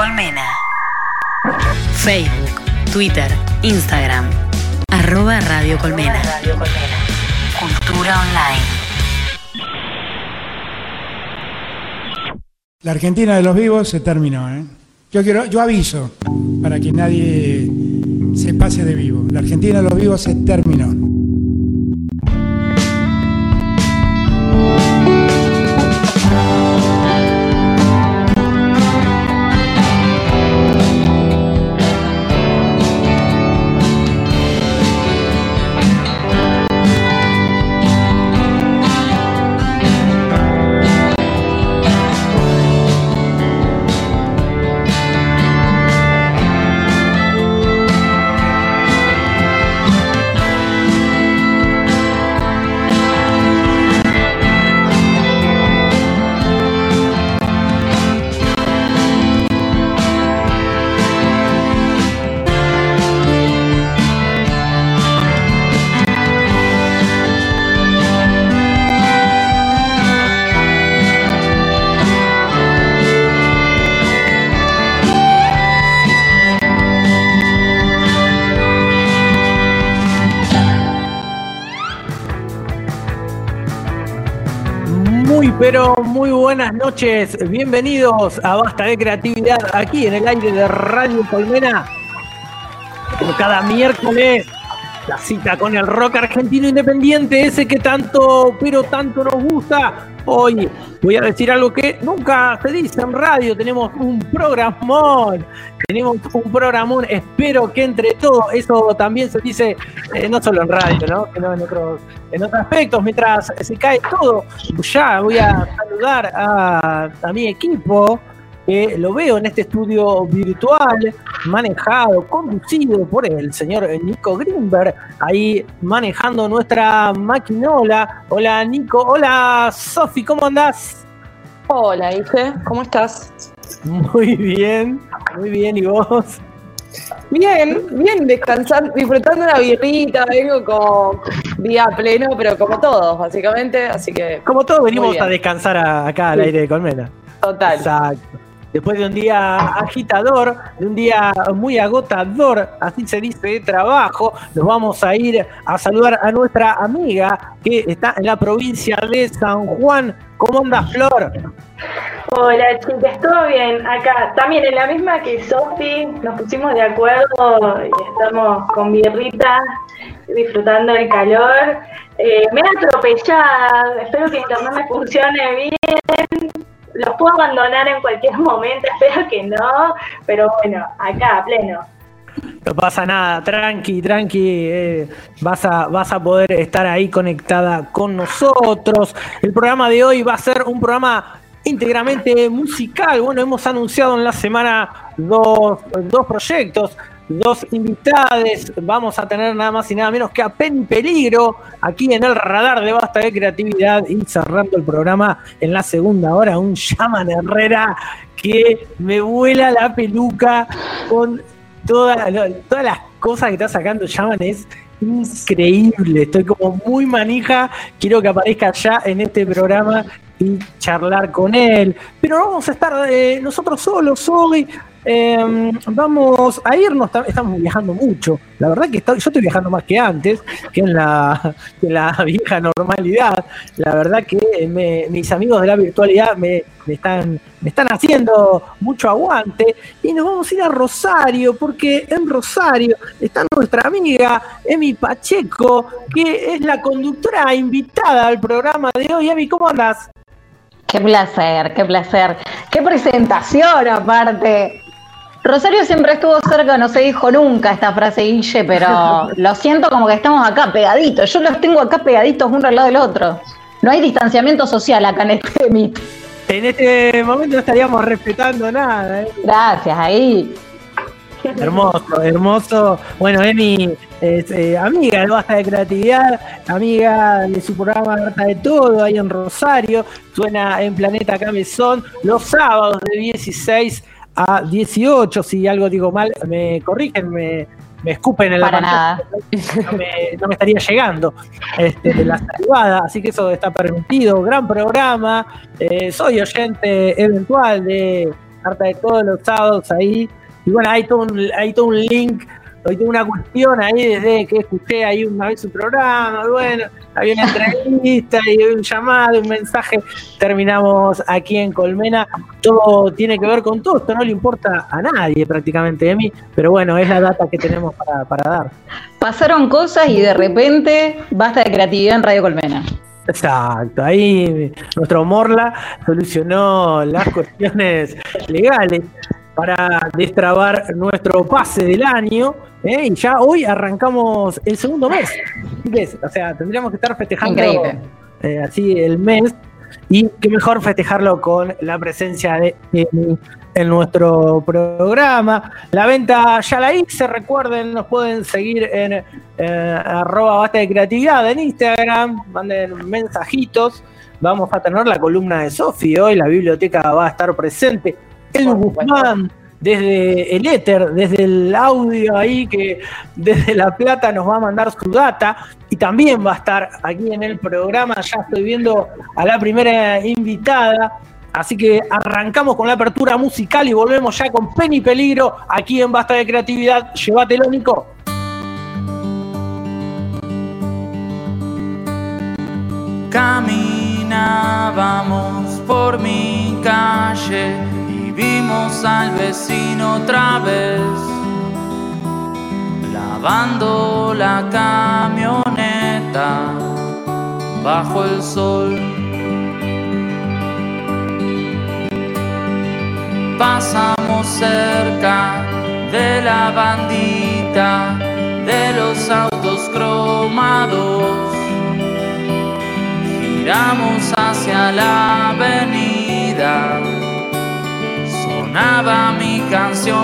Colmena. Facebook, Twitter, Instagram. Arroba Radio Colmena. Cultura online. La Argentina de los vivos se terminó. ¿eh? Yo quiero, yo aviso para que nadie se pase de vivo. La Argentina de los vivos se terminó. Buenas noches. Bienvenidos a Basta de Creatividad aquí en el aire de Radio Colmena. Como cada miércoles, la cita con el rock argentino independiente, ese que tanto, pero tanto nos gusta. Hoy voy a decir algo que nunca se dice en radio. Tenemos un programón. Tenemos un programón. Espero que entre todos, eso también se dice eh, no solo en radio, ¿no? sino en otros, en otros aspectos. Mientras se cae todo, ya voy a saludar a, a mi equipo que lo veo en este estudio virtual, manejado, conducido por el señor Nico Greenberg, ahí manejando nuestra maquinola. Hola Nico, hola Sofi, ¿cómo andás? Hola, Ife, ¿cómo estás? Muy bien, muy bien, ¿y vos? Bien, bien, descansando, disfrutando la birrita, vengo con día pleno, pero como todos, básicamente, así que... Como todos venimos a descansar a- acá al Sí. aire de Colmena. Total. Exacto. Después de un día agitador, de un día muy agotador, así se dice, de trabajo, nos vamos a ir a saludar a nuestra amiga que está en la provincia de San Juan. ¿Cómo anda Flor? Hola chicas, ¿todo bien? Acá también en la misma que Sofi, nos pusimos de acuerdo y estamos con birrita, disfrutando el calor. Eh, me he atropellada, espero que internet me funcione bien. Los puedo abandonar en cualquier momento, espero que no, pero bueno, acá, pleno. No pasa nada, tranqui, tranqui, eh, vas, a, vas a poder estar ahí conectada con nosotros. El programa de hoy va a ser un programa íntegramente musical. Bueno, hemos anunciado en la semana dos, dos proyectos, dos invitades. Vamos a tener nada más y nada menos que a Pen Peligro aquí en el radar de Basta de Creatividad y cerrando el programa en la segunda hora, un Shaman Herrera que me vuela la peluca con toda- todas las cosas que está sacando Shaman es increíble. Estoy como muy manija. Quiero que aparezca ya en este programa y charlar con él. Pero vamos a estar eh, nosotros solos hoy. Eh, vamos a irnos, tam- estamos viajando mucho. La verdad que yo estoy viajando más que antes, que en la, en la vieja normalidad. La verdad que mis amigos de la virtualidad me, me están, me están haciendo mucho aguante. Y nos vamos a ir a Rosario, porque en Rosario está nuestra amiga Emi Pacheco, que es la conductora invitada al programa de hoy. Emi, ¿cómo andás? Qué placer, qué placer. Qué presentación aparte. Rosario siempre estuvo cerca, no se dijo nunca esta frase, Guille, pero lo siento como que estamos acá pegaditos. Yo los tengo acá pegaditos uno al lado del otro. No hay distanciamiento social acá en este meet. En este momento no estaríamos respetando nada. ¿eh? Gracias, ahí. Hermoso, hermoso. Bueno, Emi es eh, amiga de Basta de Creatividad, amiga de su programa Harta de Todo ahí en Rosario. Suena en Planeta Cabezón los sábados de 16 a 18. Si algo digo mal, me corrigen, me, me escupen en la Para pantalla. No me, no me estaría llegando este, la saludada, así que eso está permitido. Gran programa. Eh, soy oyente eventual de carta de todos los sábados ahí. Y bueno, hay todo un, hay todo un link Hoy tengo una cuestión ahí desde que escuché ahí una vez un programa, bueno, había una entrevista y un llamado, un mensaje, terminamos aquí en Colmena, todo tiene que ver con todo, esto no le importa a nadie prácticamente de mí, pero bueno, es la data que tenemos para, para dar. Pasaron cosas y de repente basta de creatividad en Radio Colmena. Exacto, ahí nuestro Morla solucionó las cuestiones legales para destrabar nuestro pase del año. ¿eh? Y ya hoy arrancamos el segundo mes. O sea, tendríamos que estar festejando eh, así el mes. Y qué mejor festejarlo con la presencia de en nuestro programa. La venta ya la hice, recuerden, nos pueden seguir en eh, arroba basta de creatividad en Instagram, manden mensajitos. Vamos a tener la columna de Sofi hoy, la biblioteca va a estar presente el Guzmán, desde el éter, desde el audio ahí, que desde La Plata nos va a mandar su data y también va a estar aquí en el programa. Ya estoy viendo a la primera invitada. Así que arrancamos con la apertura musical y volvemos ya con Penny Peligro aquí en Basta de Creatividad. Llévatelo, Nico. Caminábamos por mi calle vimos al vecino otra vez lavando la camioneta bajo el sol. Pasamos cerca de la bandita de los autos cromados. Giramos hacia la avenida sonaba mi canción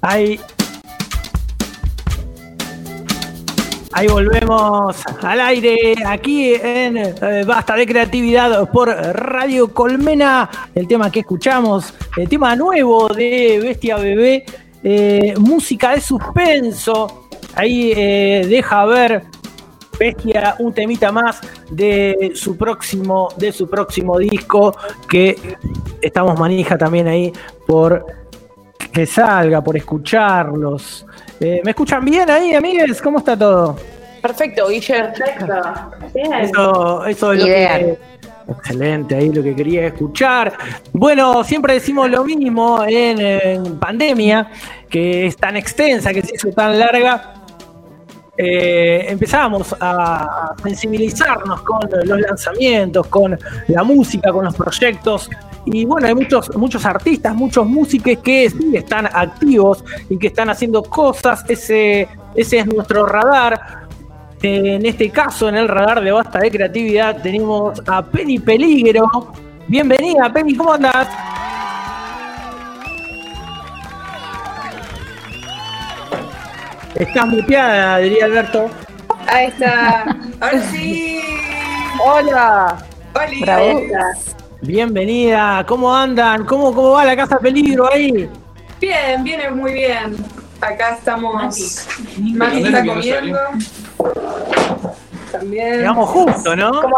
Ahí. Ahí volvemos al aire, aquí en eh, Basta de Creatividad por Radio Colmena. El tema que escuchamos, el tema nuevo de Bestia Bebé, eh, música de suspenso. Ahí eh, deja ver Bestia un temita más de su próximo, de su próximo disco que estamos manija también ahí por que salga, por escucharlos. Eh, ¿Me escuchan bien ahí, amigues? ¿Cómo está todo? Perfecto, Guillermo. Perfecto. Bien. Eso, eso es lo que. Excelente, ahí lo que quería escuchar. Bueno, siempre decimos lo mismo en, en pandemia, que es tan extensa, que se hizo tan larga. Eh, empezamos a sensibilizarnos con los lanzamientos, con la música, con los proyectos. Y bueno, hay muchos, muchos artistas, muchos músicos que sí están activos y que están haciendo cosas. Ese, ese es nuestro radar. En este caso, en el radar de Basta de Creatividad, tenemos a Penny Peligro. Bienvenida, Penny, ¿cómo andas? Estás muteada, diría Alberto. Ahí está. Ahora sí. Hola. Hola. Bienvenida, ¿cómo andan? ¿Cómo, cómo va la Casa Peligro ahí? Bien, viene muy bien. Acá estamos. Mati está comiendo. También. Llegamos justo, ¿no? ¿Cómo-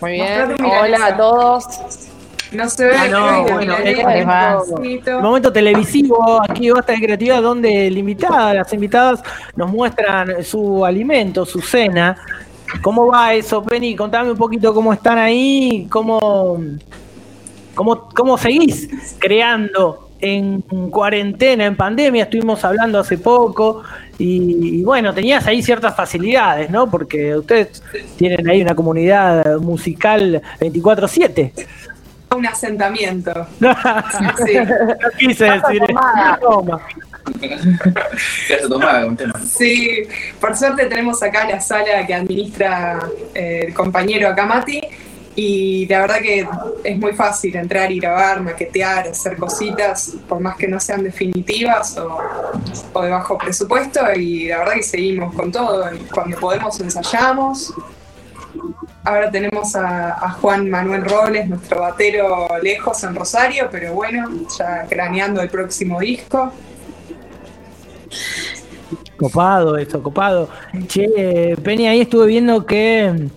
Muy bien. Hola a todos. No se ve. Ah, no, que bueno, es un momento televisivo aquí Basta de Creatividad donde el las invitadas nos muestran su alimento, su cena. ¿Cómo va eso, Penny? Contame un poquito cómo están ahí, cómo, cómo, cómo seguís creando en cuarentena, en pandemia. Estuvimos hablando hace poco y, y bueno, tenías ahí ciertas facilidades, ¿no? Porque ustedes tienen ahí una comunidad musical 24-7. Un asentamiento. No Sí. quise decir eso. Toma. Ya se tomaba un tema. Sí, por suerte tenemos acá la sala que administra eh, el compañero acá Mati y la verdad que es muy fácil entrar y grabar, maquetear, hacer cositas, por más que no sean definitivas o, o de bajo presupuesto y la verdad que seguimos con todo, cuando podemos ensayamos. Ahora tenemos a, a Juan Manuel Robles, nuestro batero lejos en Rosario, pero bueno, ya craneando el próximo disco. Copado eso, copado. Che, Penny, ahí estuve viendo que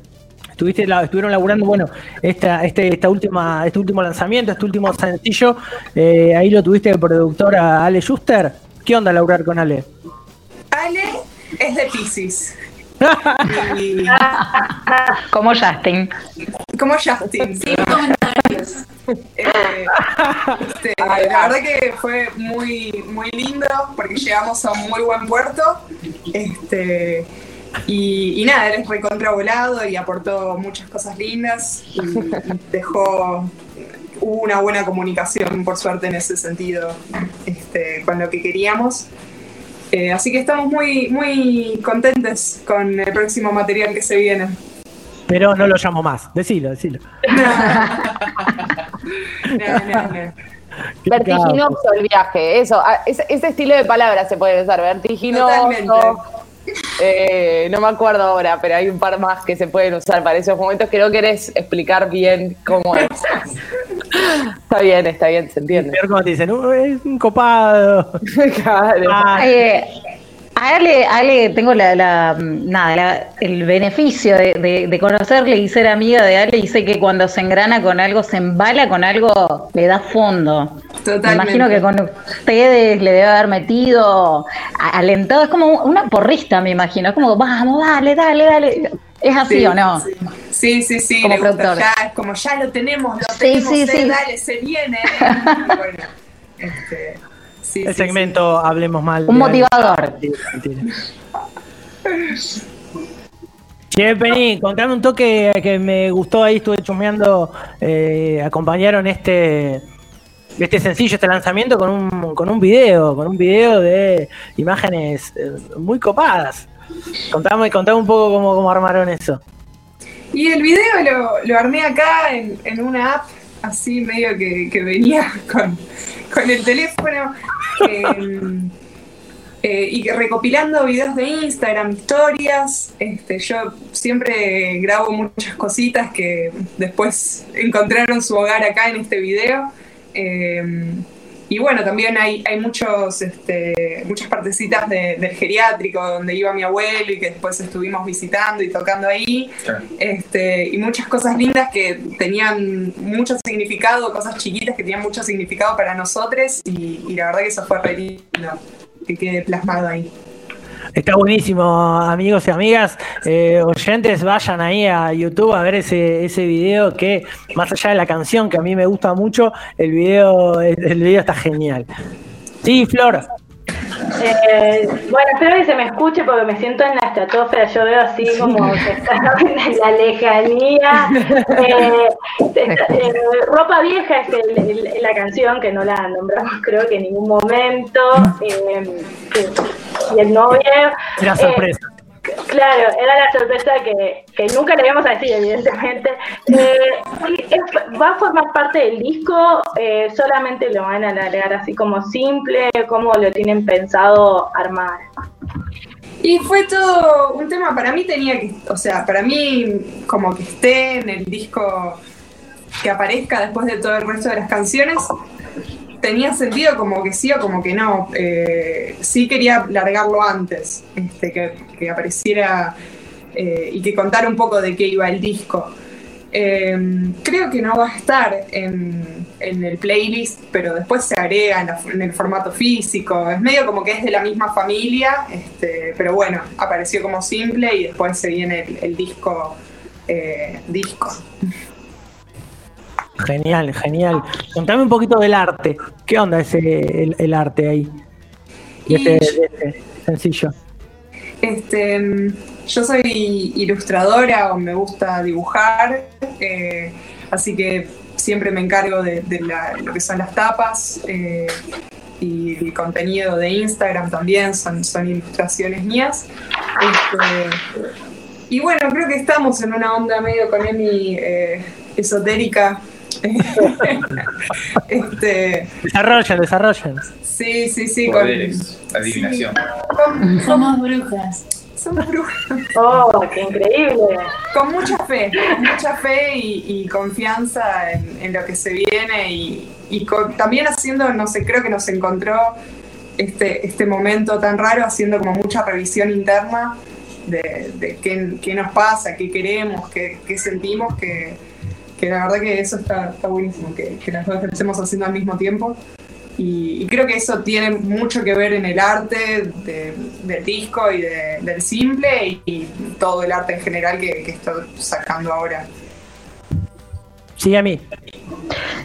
estuviste la- estuvieron laburando, bueno, esta, este, esta última, este último lanzamiento, este último sencillo, eh, ahí lo tuviste de productora Ale Schuster. ¿Qué onda laburar con Ale? Ale es de Pisces. Y Como Justin. como Justin. Sin comentarios. este, la verdad que fue muy, muy lindo porque llegamos a un muy buen puerto. Este, y, y nada, él recontravolado y aportó muchas cosas lindas y dejó hubo una buena comunicación, por suerte, en ese sentido, este, con lo que queríamos. Eh, así que estamos muy, muy contentes con el próximo material que se viene. Pero no lo llamo más. Decilo, decilo. No, no, no. Qué Vertiginoso el viaje, eso, ah, ese, ese estilo de palabras se puede usar, vertiginoso. Totalmente. eh, no me acuerdo ahora, pero hay un par más que se pueden usar para esos momentos que no querés explicar bien cómo es. está bien, está bien, se entiende. Peor como te dicen, "Uh, es un copado. Claro. Ah, Eh, a Ale, a Ale tengo la, la- nada, la- el beneficio de, de- de conocerle y ser amiga de Ale y sé que cuando se engrana con algo, se embala con algo, le da fondo. Totalmente. Me imagino que con ustedes le debe haber metido alentado, es como una porrista, me imagino, es como, vamos, dale, dale, dale. ¿Es así Sí, o no? Sí, sí, sí, Como productor. ya, es como ya lo tenemos, lo Sí, tenemos, sí, eh, sí. dale, se viene. eh. Y bueno, este, sí, el sí, segmento Hablemos Mal. Un motivador. Che, Penny, contame un toque que me gustó ahí, estuve chusmeando, eh, acompañaron este este sencillo, este lanzamiento con un, con un video, con un video de imágenes eh, muy copadas. Contame, contame un poco cómo, cómo armaron eso. Y el video lo, lo armé acá en, en una app, así medio que, que venía con, con el teléfono. Em, eh, y recopilando videos de Instagram, historias. Este, yo siempre grabo muchas cositas que después encontraron su hogar acá en este video. Em, y bueno, también hay, hay muchos, este, muchas partecitas de- del geriátrico donde iba mi abuelo y que después estuvimos visitando y tocando ahí. Este, y muchas cosas lindas que tenían mucho significado, cosas chiquitas que tenían mucho significado para nosotros y, y la verdad que eso fue re lindo, que quede plasmado ahí. Está buenísimo, amigos y amigas. Eh, oyentes, vayan ahí a YouTube a ver ese, ese video que, más allá de la canción, que a mí me gusta mucho, el video, el video está genial. Sí, Flor. Eh, bueno, espero que se me escuche porque me siento en la estratosfera. Yo veo así como que está en la lejanía. Eh, eh, ropa vieja es el- el- la canción que no la nombramos, creo que en ningún momento. Que- y el novio. Era eh, sorpresa. Claro, era la sorpresa que, que nunca le íbamos a decir, evidentemente. Eh, es- ¿Va a formar parte del disco? Eh, ¿Solamente lo van a alargar así como simple? ¿Cómo lo tienen pensado armar? Y fue todo un tema, para mí tenía que, o sea, para mí como que esté en el disco que aparezca después de todo el resto de las canciones, tenía sentido como que sí o como que no. Eh, sí quería largarlo antes, este, que, que apareciera eh, y que contara un poco de qué iba el disco. Eh, creo que no va a estar en, en el playlist, pero después se agrega en, el formato físico. Es medio como que es de la misma familia, este, pero bueno, apareció como simple y después se viene el, el disco. eh, disco. Genial, genial. Contame un poquito del arte. ¿Qué onda ese el, el arte ahí? De este, de este sencillo. Este, yo soy ilustradora o me gusta dibujar, eh, así que siempre me encargo de, de la- lo que son las tapas eh, y el contenido de Instagram también son, son ilustraciones mías. Este, y bueno, creo que estamos en una onda medio con Emi eh, esotérica. este, Desarrollen, desarrollen. sí, sí, sí. con- Poderes, adivinación. con- Somos brujas. Somos brujas. ¡Oh, qué increíble! Con mucha fe, con mucha fe y, y confianza en, en lo que se viene y, y con- también haciendo, no sé, creo que nos encontró este, este momento tan raro haciendo como mucha revisión interna de, de qué, qué nos pasa, qué queremos, qué, qué sentimos, que, que la verdad que eso está, está buenísimo, que, que las dos estemos haciendo al mismo tiempo. Y, y creo que eso tiene mucho que ver en el arte de- del disco y de- del simple y, todo el arte en general que, que estoy sacando ahora. Sigue a mí.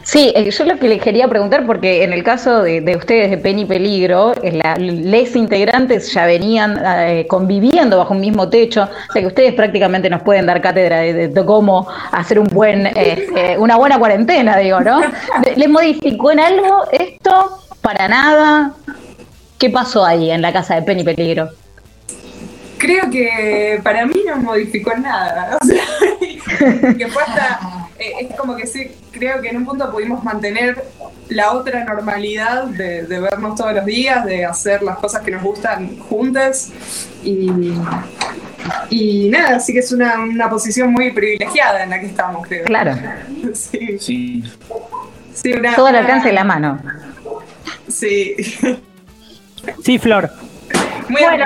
Sí, eh, yo lo que les quería preguntar, porque en el caso de, de ustedes de Penny Peligro, eh, la- les integrantes ya venían eh, conviviendo bajo un mismo techo, o sea que ustedes prácticamente nos pueden dar cátedra de, de- de cómo hacer un buen, este, una buena cuarentena, digo, ¿no? ¿Les modificó en algo esto? ¿Para nada? ¿Qué pasó ahí en la casa de Penny Peligro? Creo que para mí no modificó nada. O sea, que fue hasta. eh, es como que sí, creo que en un punto pudimos mantener la otra normalidad de, de vernos todos los días, de hacer las cosas que nos gustan juntas. Y, y nada, así que es una, una posición muy privilegiada en la que estamos, creo. Claro. Sí, Sí. sí, una- Todo al una- alcance de la mano. Sí. Sí, Flor. Muy Bueno,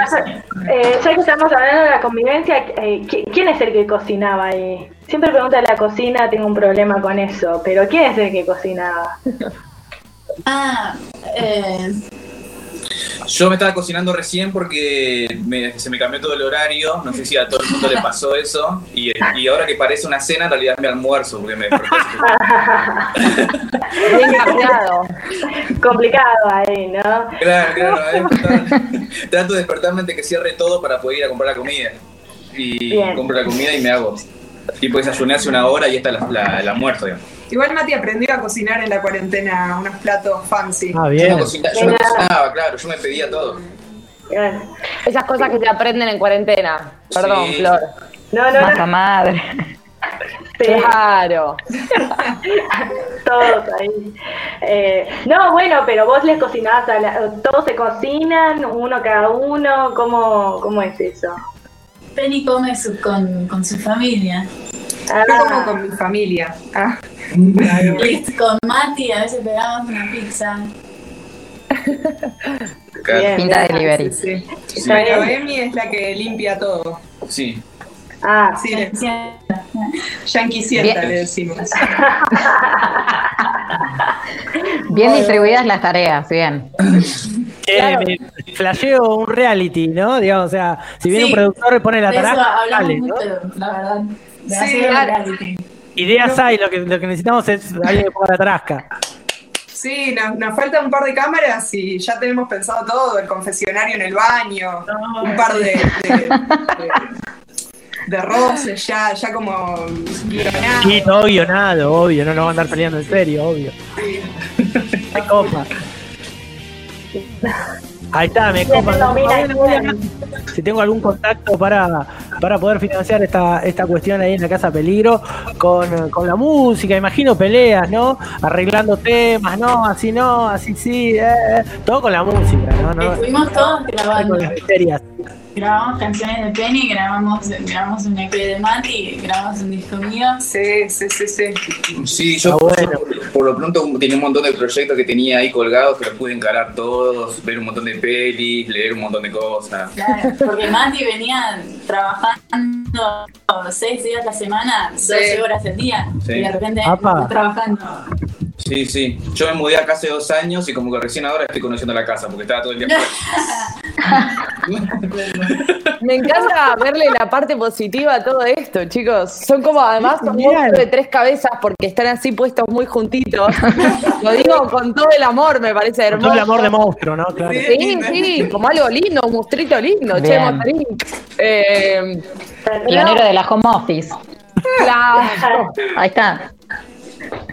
eh, ya que estamos hablando de la convivencia, eh, ¿qui- ¿quién es el que cocinaba ahí? Siempre pregunta la cocina, tengo un problema con eso, pero ¿quién es el que cocinaba? Ah, eh, Yo me estaba cocinando recién porque me- se me cambió todo el horario. No sé si a todo el mundo le pasó eso. Y, y ahora que parece una cena, en realidad es mi almuerzo. Porque me Bien cambiado. Complicado ahí, ¿no? Claro, claro. Trato de despertarme antes que cierre todo para poder ir a comprar la comida. Y Bien. compro la comida y me hago. Tipo desayuné hace una hora y esta es la, la- el almuerzo, digamos. Igual Mati aprendió a cocinar en la cuarentena unos platos fancy. Ah, Yo bien. no, cocina- yo no cocinaba, claro, yo me pedía todo. Esas cosas que se aprenden en cuarentena. Perdón, Sí. Flor. No, no, Masa no. madre. Sí. Claro. Todos ahí. Eh, no, bueno, pero vos les cocinás, a la- todos se cocinan, uno cada uno, ¿cómo, cómo es eso? Penny come su- con, con su familia. Ah, Yo como con mi familia. Ah, con Mati a veces pegamos una pizza. Bien, Pinta bien. delivery. sí. Sí. Pero Emi es la que limpia todo. Sí. ah, Sí. Yankee sienta, le decimos. Bien distribuidas las tareas, bien. Eh, me flasheo un reality, ¿no? Digamos, o sea, si viene Sí. un productor y pone la De hablamos dale, ¿no? mucho, la verdad. De Sí, claro. Ideas hay, lo que, lo que necesitamos es alguien que ponga la tarasca. Sí, nos, nos falta un par de cámaras y ya tenemos pensado todo, el confesionario en el baño, un par de, de, de- de roces ya, ya como guionados. Sí, todo guionado, obvio, no nos van a andar peleando en serio, obvio. Me copa. Ahí está, me copa. Si tengo algún contacto para, para poder financiar esta, esta cuestión ahí en la Casa Peligro con, con la música, imagino peleas, ¿no? Arreglando temas, ¿no? Así no, así sí, eh, todo con la música, ¿no? no Estuvimos todos con grabando. las misterias. Grabamos canciones de Penny, grabamos, grabamos un EP de Mati, grabamos un disco mío. Sí, sí, sí, sí. Sí, yo Ah, bueno. yo por lo pronto tenía un montón de proyectos que tenía ahí colgados que los pude encarar todos, ver un montón de pelis, leer un montón de cosas. Claro, porque Mati venía trabajando seis días a la semana, 12 horas al día, Sí. y de repente Apa. está trabajando. Sí, sí. Yo me mudé acá hace dos años y como que recién ahora estoy conociendo la casa porque estaba todo el día. Me encanta verle la parte positiva a todo esto, chicos. Son como además son de tres cabezas porque están así puestos muy juntitos. Lo digo con todo el amor, me parece Con hermoso. todo el amor de monstruo, ¿no? Claro. Sí, sí, como algo lindo, un monstruito lindo, che, Bien. monstruín. Eh, Pionero de la home office. claro. Ahí está.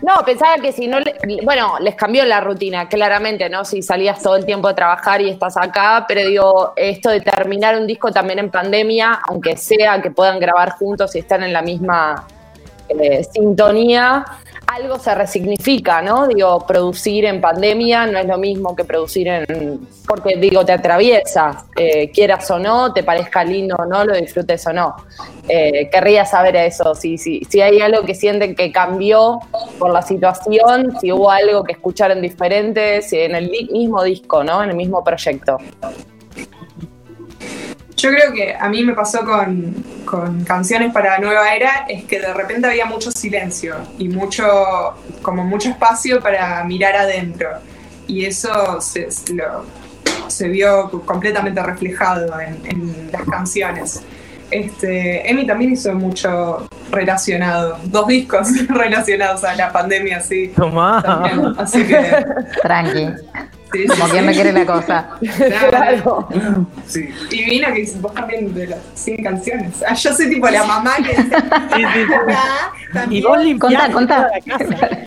No, pensaba que si no, le- bueno, les cambió la rutina, claramente, ¿no? Si salías todo el tiempo a trabajar y estás acá, pero digo, esto de terminar un disco también en pandemia, aunque sea que puedan grabar juntos y están en la misma eh, sintonía, algo se resignifica, ¿no? Digo, producir en pandemia no es lo mismo que producir en... Porque, digo, te atraviesa, eh, quieras o no, te parezca lindo o no, lo disfrutes o no. Eh, querría saber eso, si, si, si hay algo que sienten que cambió por la situación, si hubo algo que escucharon diferente, si en el mismo disco, ¿no? En el mismo proyecto. Yo creo que a mí me pasó con, con canciones para Nueva Era, es que de repente había mucho silencio y mucho, como mucho espacio para mirar adentro. Y eso se, se lo- se vio completamente reflejado en, en las canciones. Este, Emi también hizo mucho relacionado, dos discos relacionados a la pandemia, sí. Tomá. También, así que Tranqui. Sí, sí, Como sí. quien me quiere la cosa. Claro. Sí. Y vino que vos también de las 100 canciones. Ah, yo soy tipo la mamá que dice, Sí, sí, sí. "Ah, Y también". vos limpiás Contá, contá. toda la casa.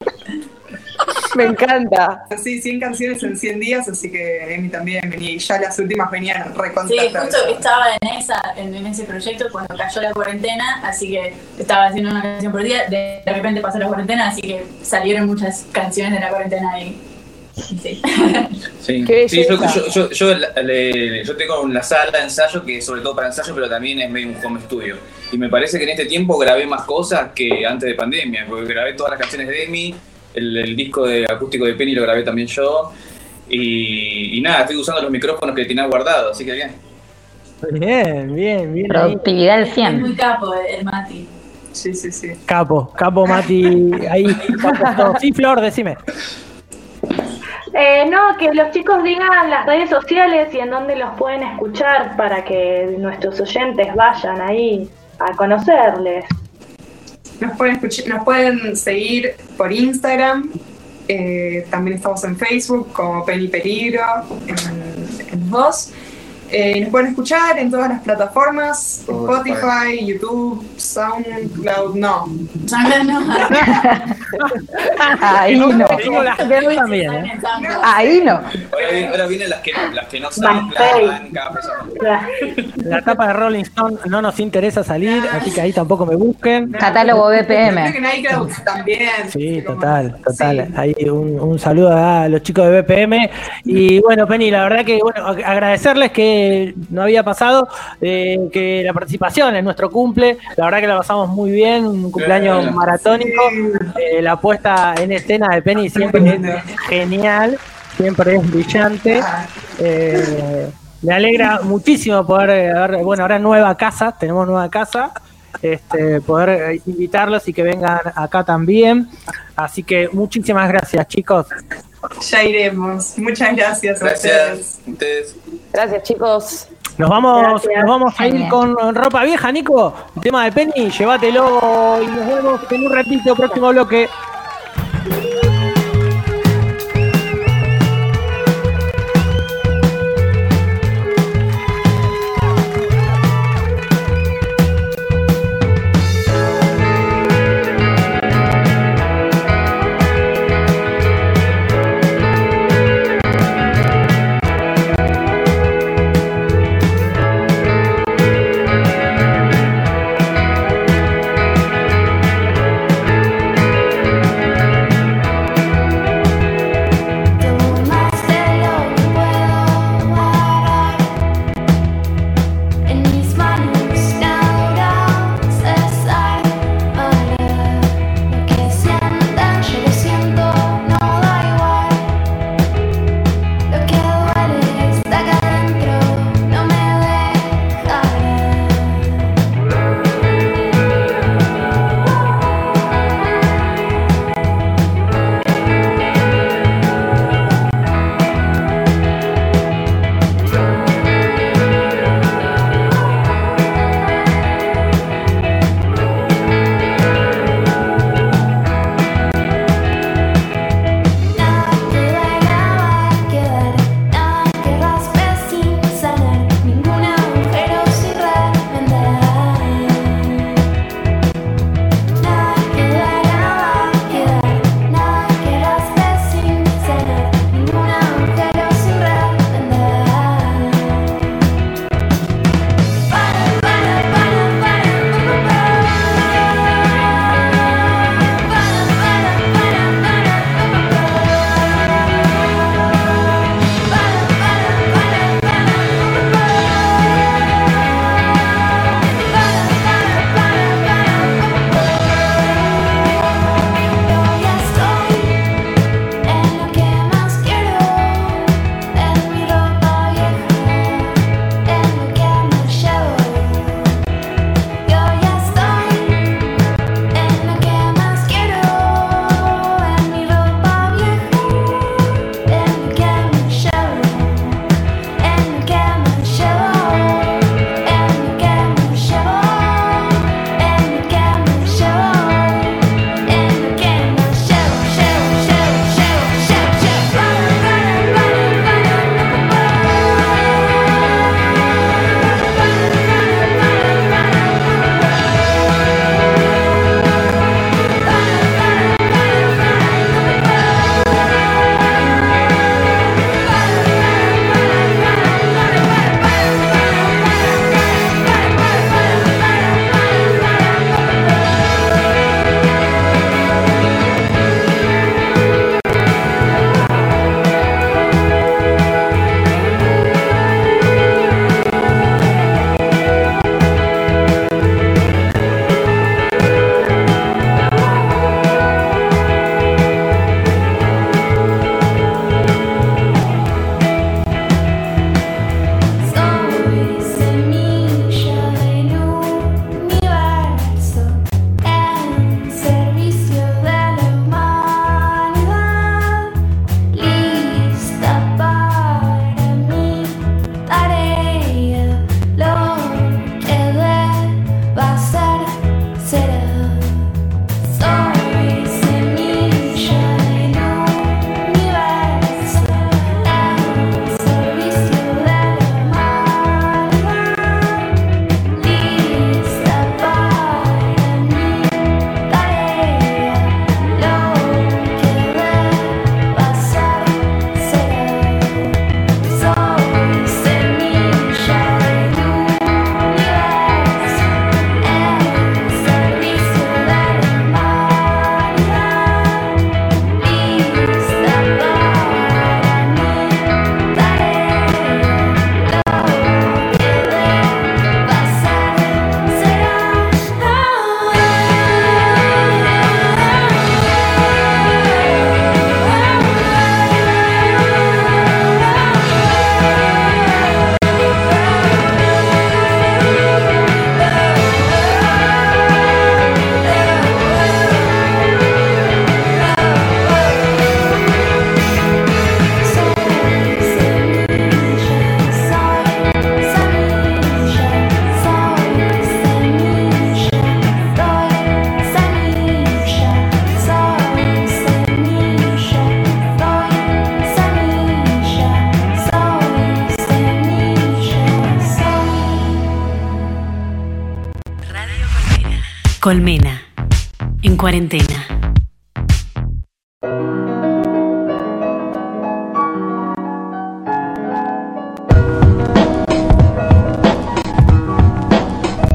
Me encanta. Sí, 100 canciones en 100 días, así que Emi también venía. Y ya las últimas venían Sí, recontradas. justo estaba en esa, en, en ese proyecto cuando cayó la cuarentena, así que estaba haciendo una canción por día, de, de repente pasó la cuarentena, así que salieron muchas canciones de la cuarentena ahí. Sí. Sí, yo, yo, yo, yo la- le- yo tengo una sala de ensayo que es sobre todo para ensayo, pero también es medio un home studio. Y me parece que en este tiempo grabé más cosas que antes de pandemia, porque grabé todas las canciones de Demi, el, el disco de acústico de Penny lo grabé también yo. Y, y nada, estoy usando los micrófonos que tenía guardados, así que bien. Bien, bien, bien. Productividad al Es 100. muy capo el, el Mati. Sí, sí, sí. Capo, capo Mati, ahí. capo. Sí, Flor, decime. Eh, no, que los chicos digan las redes sociales y en dónde los pueden escuchar para que nuestros oyentes vayan ahí a conocerles. Nos pueden, escuchar, nos pueden seguir por Instagram. eh, también estamos en Facebook como Penny Peligro, en, en. Eh, nos pueden escuchar en todas las plataformas, Spotify, YouTube, SoundCloud, no. Ahí no. ¿eh? Ahí no. Ahora, viene- ahora vienen las que, las que no saben, claro, cada persona. La tapa de Rolling Stone no nos interesa salir, así que ahí tampoco me busquen. Catálogo BPM. también. Sí, total, total. Ahí un, un saludo a los chicos de BPM. Y bueno, Penny, la verdad que bueno, ag- agradecerles que no había pasado, eh, que la participación en nuestro cumple, la verdad que la pasamos muy bien, un cumpleaños maratónico. Eh, la puesta en escena de Penny siempre es genial, siempre es brillante. Eh, me alegra muchísimo poder haber, bueno, ahora nueva casa, tenemos nueva casa, este, poder invitarlos y que vengan acá también. Así que muchísimas gracias, chicos. Ya iremos. Muchas gracias a ustedes. Gracias. Ustedes. Gracias, chicos. Nos vamos, nos vamos a ir con ropa vieja, Nico. El tema de Penny, llévatelo y nos vemos en un ratito, próximo bloque. Colmena. En cuarentena.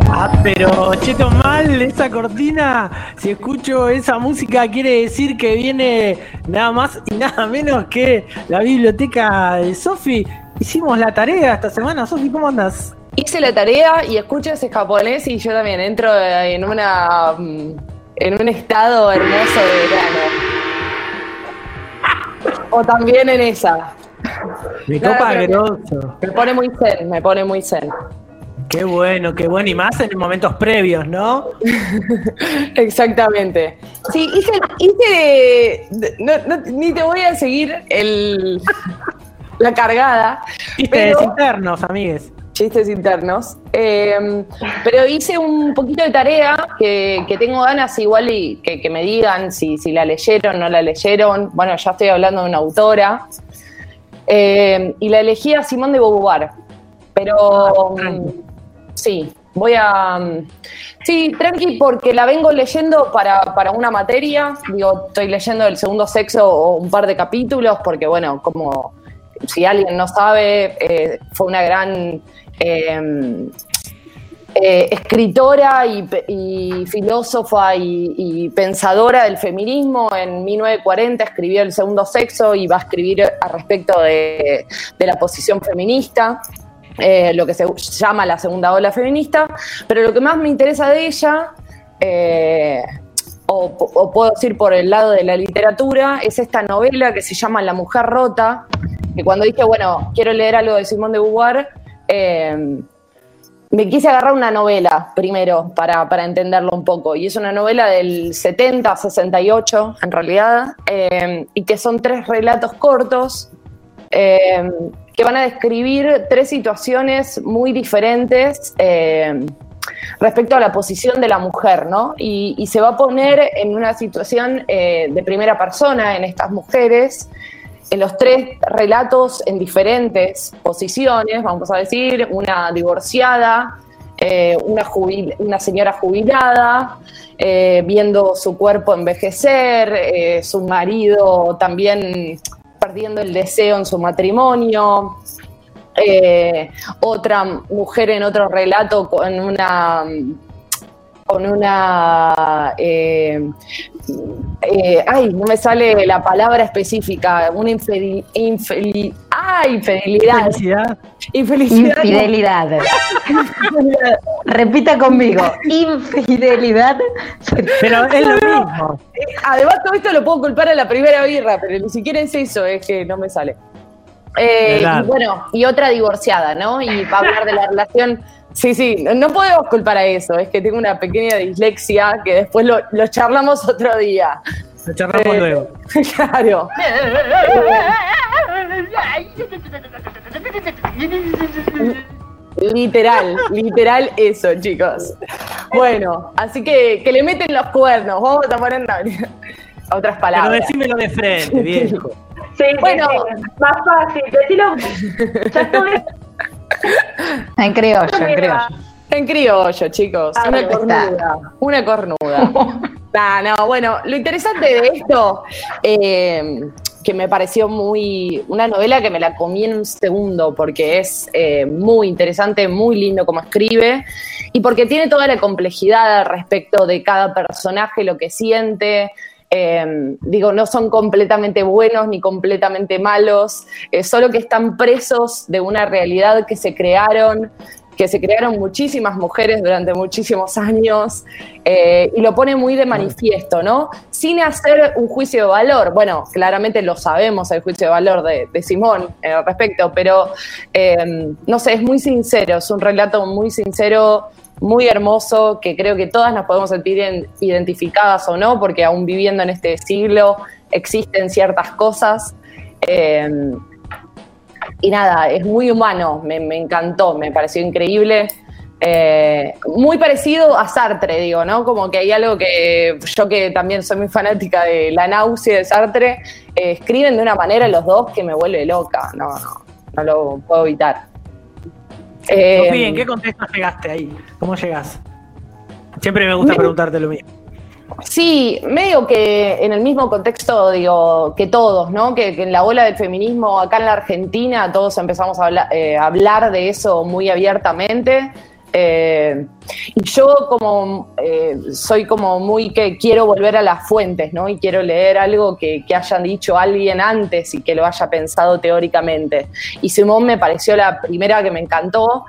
Ah, pero cheto mal esa cortina. Si escucho esa música, quiere decir que viene nada más y nada menos que la biblioteca de Sofi. Hicimos la tarea esta semana. Sofi, ¿cómo andas? Hice la tarea y escucho ese japonés y yo también entro en una mm, en un estado hermoso de verano. O también en esa. Me Nada, copa grosso. Me pone muy zen, me pone muy zen. Qué bueno, qué bueno. Y más en momentos previos, ¿no? Exactamente. Sí, hice, hice no- no- ni te voy a seguir el, la cargada. Chistes pero- internos, amigues. Chistes internos. Eh, pero hice un poquito de tarea que, que tengo ganas igual y que, que me digan si, si la leyeron, no la leyeron. Bueno, ya estoy hablando de una autora. Eh, y la elegí a Simón de Beauvoir. Pero sí, voy a... mm, Sí, tranqui, porque la vengo leyendo para, para una materia. Digo, estoy leyendo el segundo sexo o un par de capítulos, porque bueno, como si alguien no sabe, eh, fue una gran eh, eh, escritora y, filósofa y, pensadora del feminismo. En 1940 escribió El Segundo Sexo y va a escribir a respecto de, de la posición feminista. eh, lo que se llama la segunda ola feminista, pero lo que más me interesa de ella, eh, o, o puedo decir por el lado de la literatura, es esta novela que se llama La mujer rota, que cuando dije, bueno, quiero leer algo de Simón de Beauvoir, eh, me quise agarrar una novela primero para, para entenderlo un poco. Y es una novela del 70, 68 en realidad, eh, y que son tres relatos cortos eh, que van a describir tres situaciones muy diferentes respecto a la posición de la mujer, ¿no? Y, y se va a poner en una situación eh, de primera persona en estas mujeres en los tres relatos en diferentes posiciones, vamos a decir, una divorciada, eh, una, una señora jubilada, eh, viendo su cuerpo envejecer, eh, su marido también perdiendo el deseo en su matrimonio, otra mujer en otro relato con una con una eh, eh, ay, no me sale la palabra específica, una infeli, infeli- ay, infidelidad. Felicidad. Infelicidad. Infidelidad. Repita conmigo. Infidelidad. Pero es lo mismo. Eh, Además, todo esto lo puedo culpar a la primera birra, pero ni siquiera es eso, es que no me sale. Eh, y bueno, y otra divorciada, ¿no? Y para hablar de la relación. Sí, sí, no podemos culpar a eso, es que tengo una pequeña dislexia que después lo, lo charlamos otro día. Lo charlamos Eh, luego. claro. Literal, literal eso, chicos. Bueno, así que que le meten los cuernos, vamos a poner otras Pero palabras. decímelo de frente, viejo. Sí, Bueno. sí, sí, más fácil. Decilo. Ya estuve. En criollo, en criollo. En criollo, chicos. Ah, una cornuda. Una cornuda. Nah, no, bueno, lo interesante de esto, eh, que me pareció muy. Una novela que me la comí en un segundo, porque es eh, muy interesante, muy lindo como escribe, y porque tiene toda la complejidad al respecto de cada personaje, lo que siente. Eh, digo, no son completamente buenos ni completamente malos, eh, solo que están presos de una realidad que se crearon, que se crearon muchísimas mujeres durante muchísimos años, eh, y lo pone muy de manifiesto, ¿no? Sin hacer un juicio de valor. Bueno, claramente lo sabemos el juicio de valor de, Simón eh, al respecto, pero eh, no sé, es muy sincero, es un relato muy sincero, muy hermoso, que creo que todas nos podemos sentir en- identificadas o no, porque aún viviendo en este siglo existen ciertas cosas. Eh, y nada, es muy humano, me, me encantó, me pareció increíble. Eh, muy parecido a Sartre, digo, ¿no? Como que hay algo que yo que también soy muy fanática de la náusea de Sartre, eh, escriben de una manera los dos que me vuelve loca, no, no, no lo puedo evitar. Eh, Sofía, ¿en qué contexto llegaste ahí? ¿Cómo llegas? Siempre me gusta preguntarte lo mismo. Sí, medio que en el mismo contexto, digo, que todos, ¿no? Que, que en la ola del feminismo acá en la Argentina todos empezamos a hablar, eh, a hablar de eso muy abiertamente. Eh, y yo como eh, soy como muy que quiero volver a las fuentes, ¿no? Y quiero leer algo que, que hayan dicho alguien antes y que lo haya pensado teóricamente. Y Simón me pareció la primera que me encantó,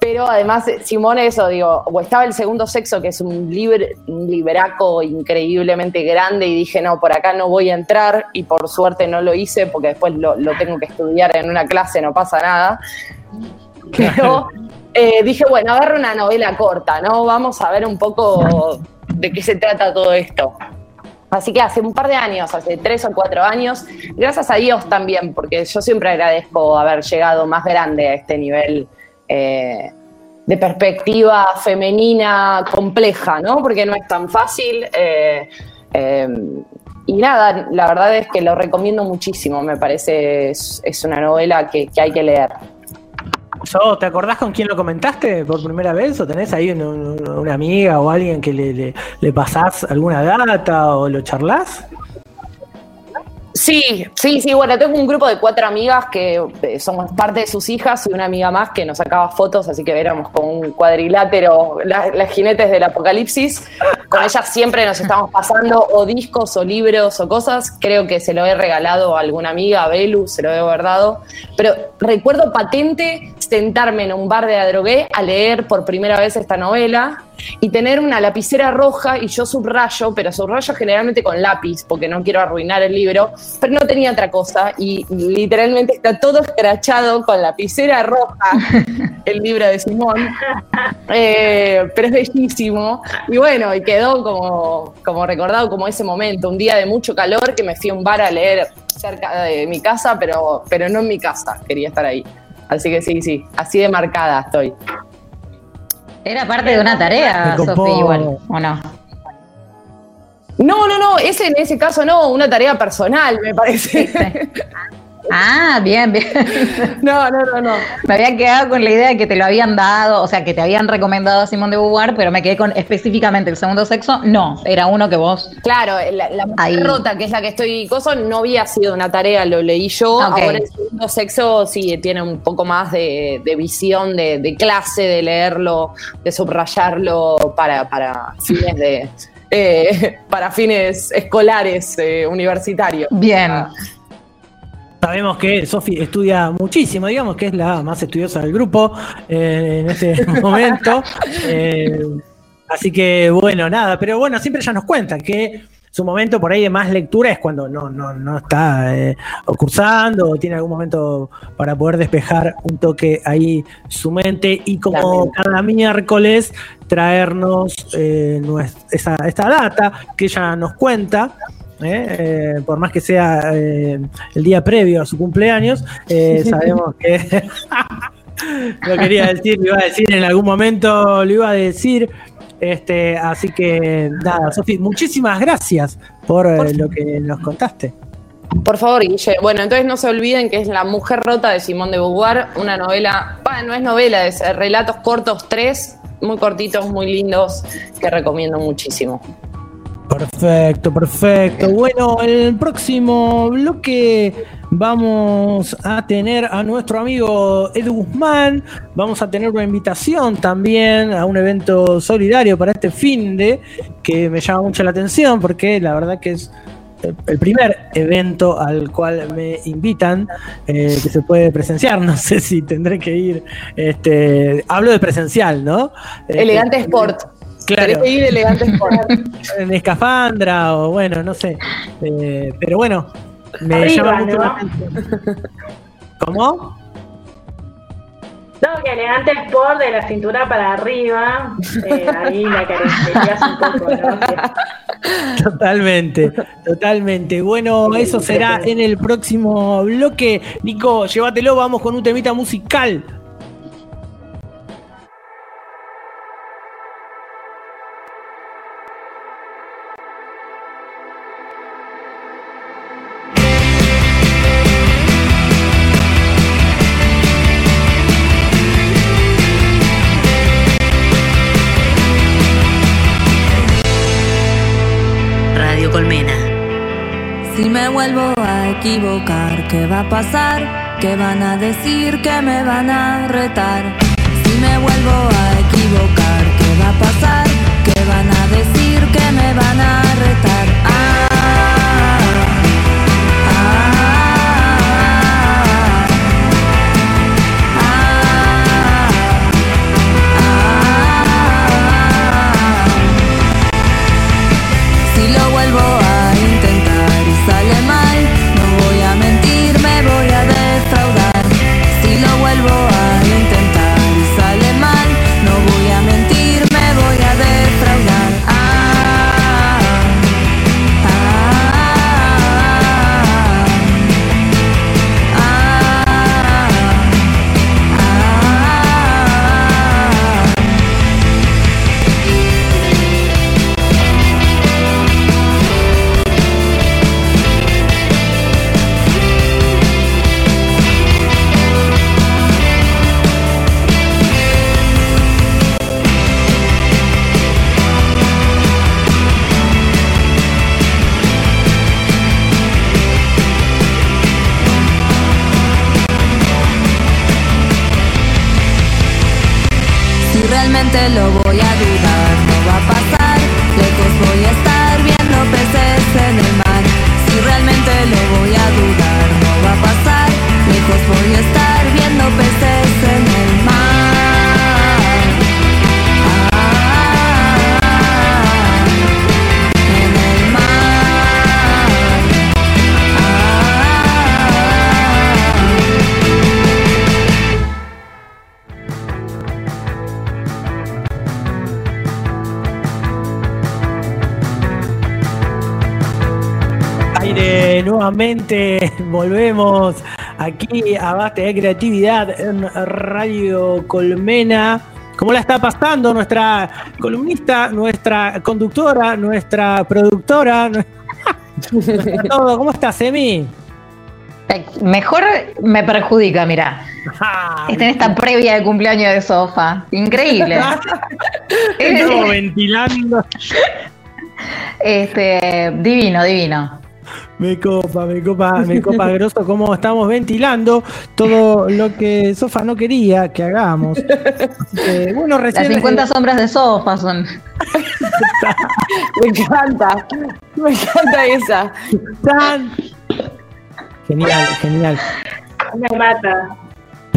pero además, Simón, eso, digo, o estaba el segundo sexo, que es un, liber, un liberaco increíblemente grande, y dije, no, por acá no voy a entrar, y por suerte no lo hice, porque después lo, lo tengo que estudiar en una clase, no pasa nada. Pero eh, dije, bueno, agarro una novela corta, ¿no? Vamos a ver un poco de qué se trata todo esto. Así que hace un par de años, hace tres o cuatro años, gracias a Dios también, porque yo siempre agradezco haber llegado más grande a este nivel eh, de perspectiva femenina compleja, ¿no? Porque no es tan fácil. eh, y nada, la verdad es que lo recomiendo muchísimo, me parece, es, es una novela que hay que leer. ¿Te acordás con quién lo comentaste por primera vez? ¿O tenés ahí un- un- una amiga o alguien que le, pasás alguna data o lo charlás? Sí, sí, sí, bueno, tengo un grupo de cuatro amigas que eh, somos parte de sus hijas y una amiga más que nos sacaba fotos, así que éramos como un cuadrilátero, la- las jinetes del apocalipsis. Con ellas siempre nos estamos pasando o discos o libros o cosas. Creo que se lo he regalado a alguna amiga, a Belu, se lo he guardado. Pero recuerdo patente sentarme en un bar de Adrogué a leer por primera vez esta novela y tener una lapicera roja y yo subrayo, pero subrayo generalmente con lápiz porque no quiero arruinar el libro, pero no tenía otra cosa y literalmente está todo escrachado con lapicera roja el libro de Simón, Eh, pero es bellísimo y bueno, y quedó como, como recordado como ese momento, un día de mucho calor que me fui a un bar a leer cerca de mi casa, pero, pero no en mi casa, quería estar ahí. Así que sí, sí, así de marcada estoy. Era parte de una tarea. Sofi, igual, ¿o no? No, no, no, ese en ese caso no, una tarea personal, me parece. Ah, bien, bien. No, no, no, no. Me había quedado con la idea de que te lo habían dado, o sea, que te habían recomendado a Simón de Beauvoir, pero me quedé con específicamente el segundo sexo. No, era uno que vos. Claro, la, la mujer Ahí. rota, que es la que estoy coso, no había sido una tarea, lo leí yo. Ok. Ahora el segundo sexo sí tiene un poco más de, de visión de, de clase, de leerlo, de subrayarlo para, para fines de. eh, para fines escolares, eh, universitarios. Bien. Sabemos que Sofi estudia muchísimo, digamos que es la más estudiosa del grupo eh, en este momento. Eh, así que bueno, nada, pero bueno, siempre ella nos cuenta que su momento por ahí de más lectura es cuando no, no, no está eh, o cursando o tiene algún momento para poder despejar un toque ahí su mente y como cada miércoles traernos eh, nues- esa, esta data que ella nos cuenta. ¿Eh? Eh, por más que sea eh, el día previo a su cumpleaños, eh, sabemos que lo quería decir, lo iba a decir en algún momento, lo iba a decir. Este, así que nada, Sofi, muchísimas gracias por, eh, lo que nos contaste. Por favor, Guille. Bueno, entonces no se olviden que es La Mujer Rota de Simón de Beauvoir, una novela, bah, no es novela, es relatos cortos, tres, muy cortitos, muy lindos, que recomiendo muchísimo. Perfecto, perfecto. Bueno, el próximo bloque vamos a tener a nuestro amigo Edu Guzmán. Vamos a tener una invitación también a un evento solidario para este fin de que me llama mucho la atención porque la verdad que es el- primer evento al cual me invitan eh, que se puede presenciar. No sé si tendré que ir. Este, hablo de presencial, ¿no? Elegante Este, Sport. Claro. Ir en escafandra o bueno, no sé. Eh, pero bueno, me Arriba, llama mucho ¿no? la atención. ¿Cómo? No, que elegante sport de la cintura para arriba. eh, ahí la caracterías un poco, ¿no? Totalmente, totalmente. Bueno, eso será en el próximo bloque. Nico, llévatelo, vamos con un temita musical. Pasar? ¿Qué van a decir? ¿Qué me van a retar? Si me vuelvo volvemos aquí a Basta de Creatividad en Radio Colmena. ¿Cómo la está pasando nuestra columnista, nuestra conductora, nuestra productora? nuestra todo? ¿Cómo estás, Emi? Mejor me perjudica, mira. Está en esta previa de cumpleaños de sofá. Increíble. Estamos ventilando. Este, divino, divino. Me copa, me copa, me copa grosso cómo estamos ventilando todo lo que Sofa no quería que hagamos. Bueno, recién. Las 50 sombras de sofá son. Me encanta. Me encanta esa. Tan- Genial, genial. Me mata.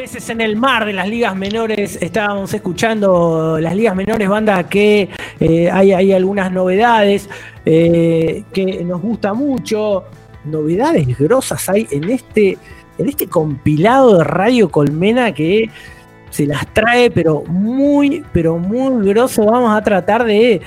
Peces en el mar de las ligas menores. Estábamos escuchando las ligas menores, banda que eh, hay, hay algunas novedades eh, que nos gusta mucho. Novedades grosas hay en este, en este compilado de Radio Colmena que se las trae, pero muy, pero muy grosso. Vamos a tratar de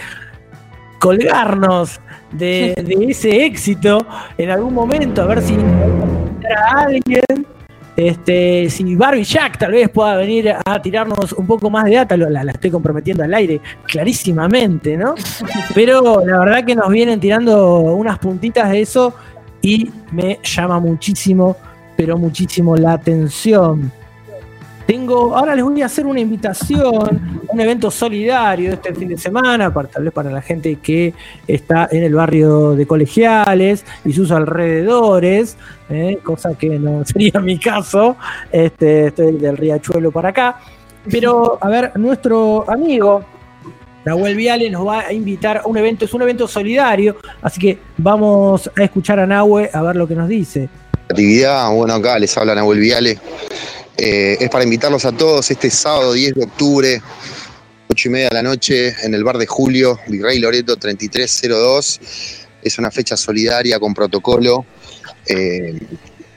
colgarnos de, de ese éxito en algún momento, a ver si a alguien. Este, si Barbie Jack tal vez pueda venir a tirarnos un poco más de data, la, la estoy comprometiendo al aire clarísimamente, ¿no? Pero la verdad que nos vienen tirando unas puntitas de eso y me llama muchísimo, pero muchísimo la atención. Tengo, ahora les voy a hacer una invitación, un evento solidario este fin de semana, para, tal vez para la gente que está en el barrio de colegiales y sus alrededores, eh, cosa que no sería mi caso, este, estoy del riachuelo para acá. Pero, a ver, nuestro amigo Nahuel Viale nos va a invitar a un evento, es un evento solidario, así que vamos a escuchar a Nahue a ver lo que nos dice. Actividad, bueno, acá les habla Nahuel Viale. Eh, es para invitarlos a todos este sábado 10 de octubre, 8 y media de la noche, en el bar de Julio, Virrey Loreto 3302. Es una fecha solidaria con protocolo eh,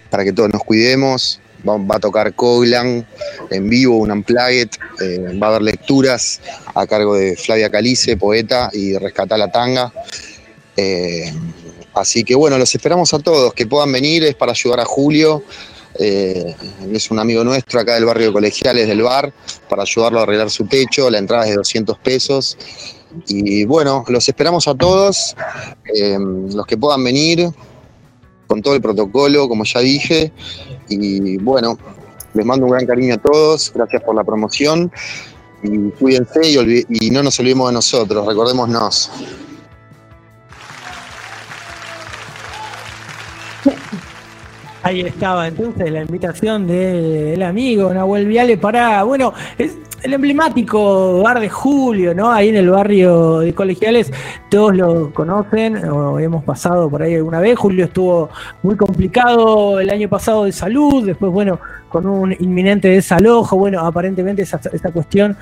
para que todos nos cuidemos. Va, a tocar Coglan en vivo, un unplugged. eh, va a haber lecturas a cargo de Flavia Calice, poeta, y Rescatar la Tanga. Así que bueno, los esperamos a todos, que puedan venir, es para ayudar a Julio. Eh, es un amigo nuestro acá del barrio de Colegiales del bar, para ayudarlo a arreglar su techo, la entrada es de 200 pesos. Y bueno, los esperamos a todos, eh, los que puedan venir, con todo el protocolo, como ya dije. Y bueno, les mando un gran cariño a todos, gracias por la promoción. Y cuídense y, y no nos olvidemos de nosotros, recordémonos. Ahí estaba entonces la invitación del amigo Nahuel Viale para, bueno, es el emblemático bar de Julio, ¿no? Ahí en el barrio de Colegiales, todos lo conocen o hemos pasado por ahí alguna vez. Julio estuvo muy complicado el año pasado de salud, después, bueno, con un inminente desalojo, bueno, aparentemente esa, esa cuestión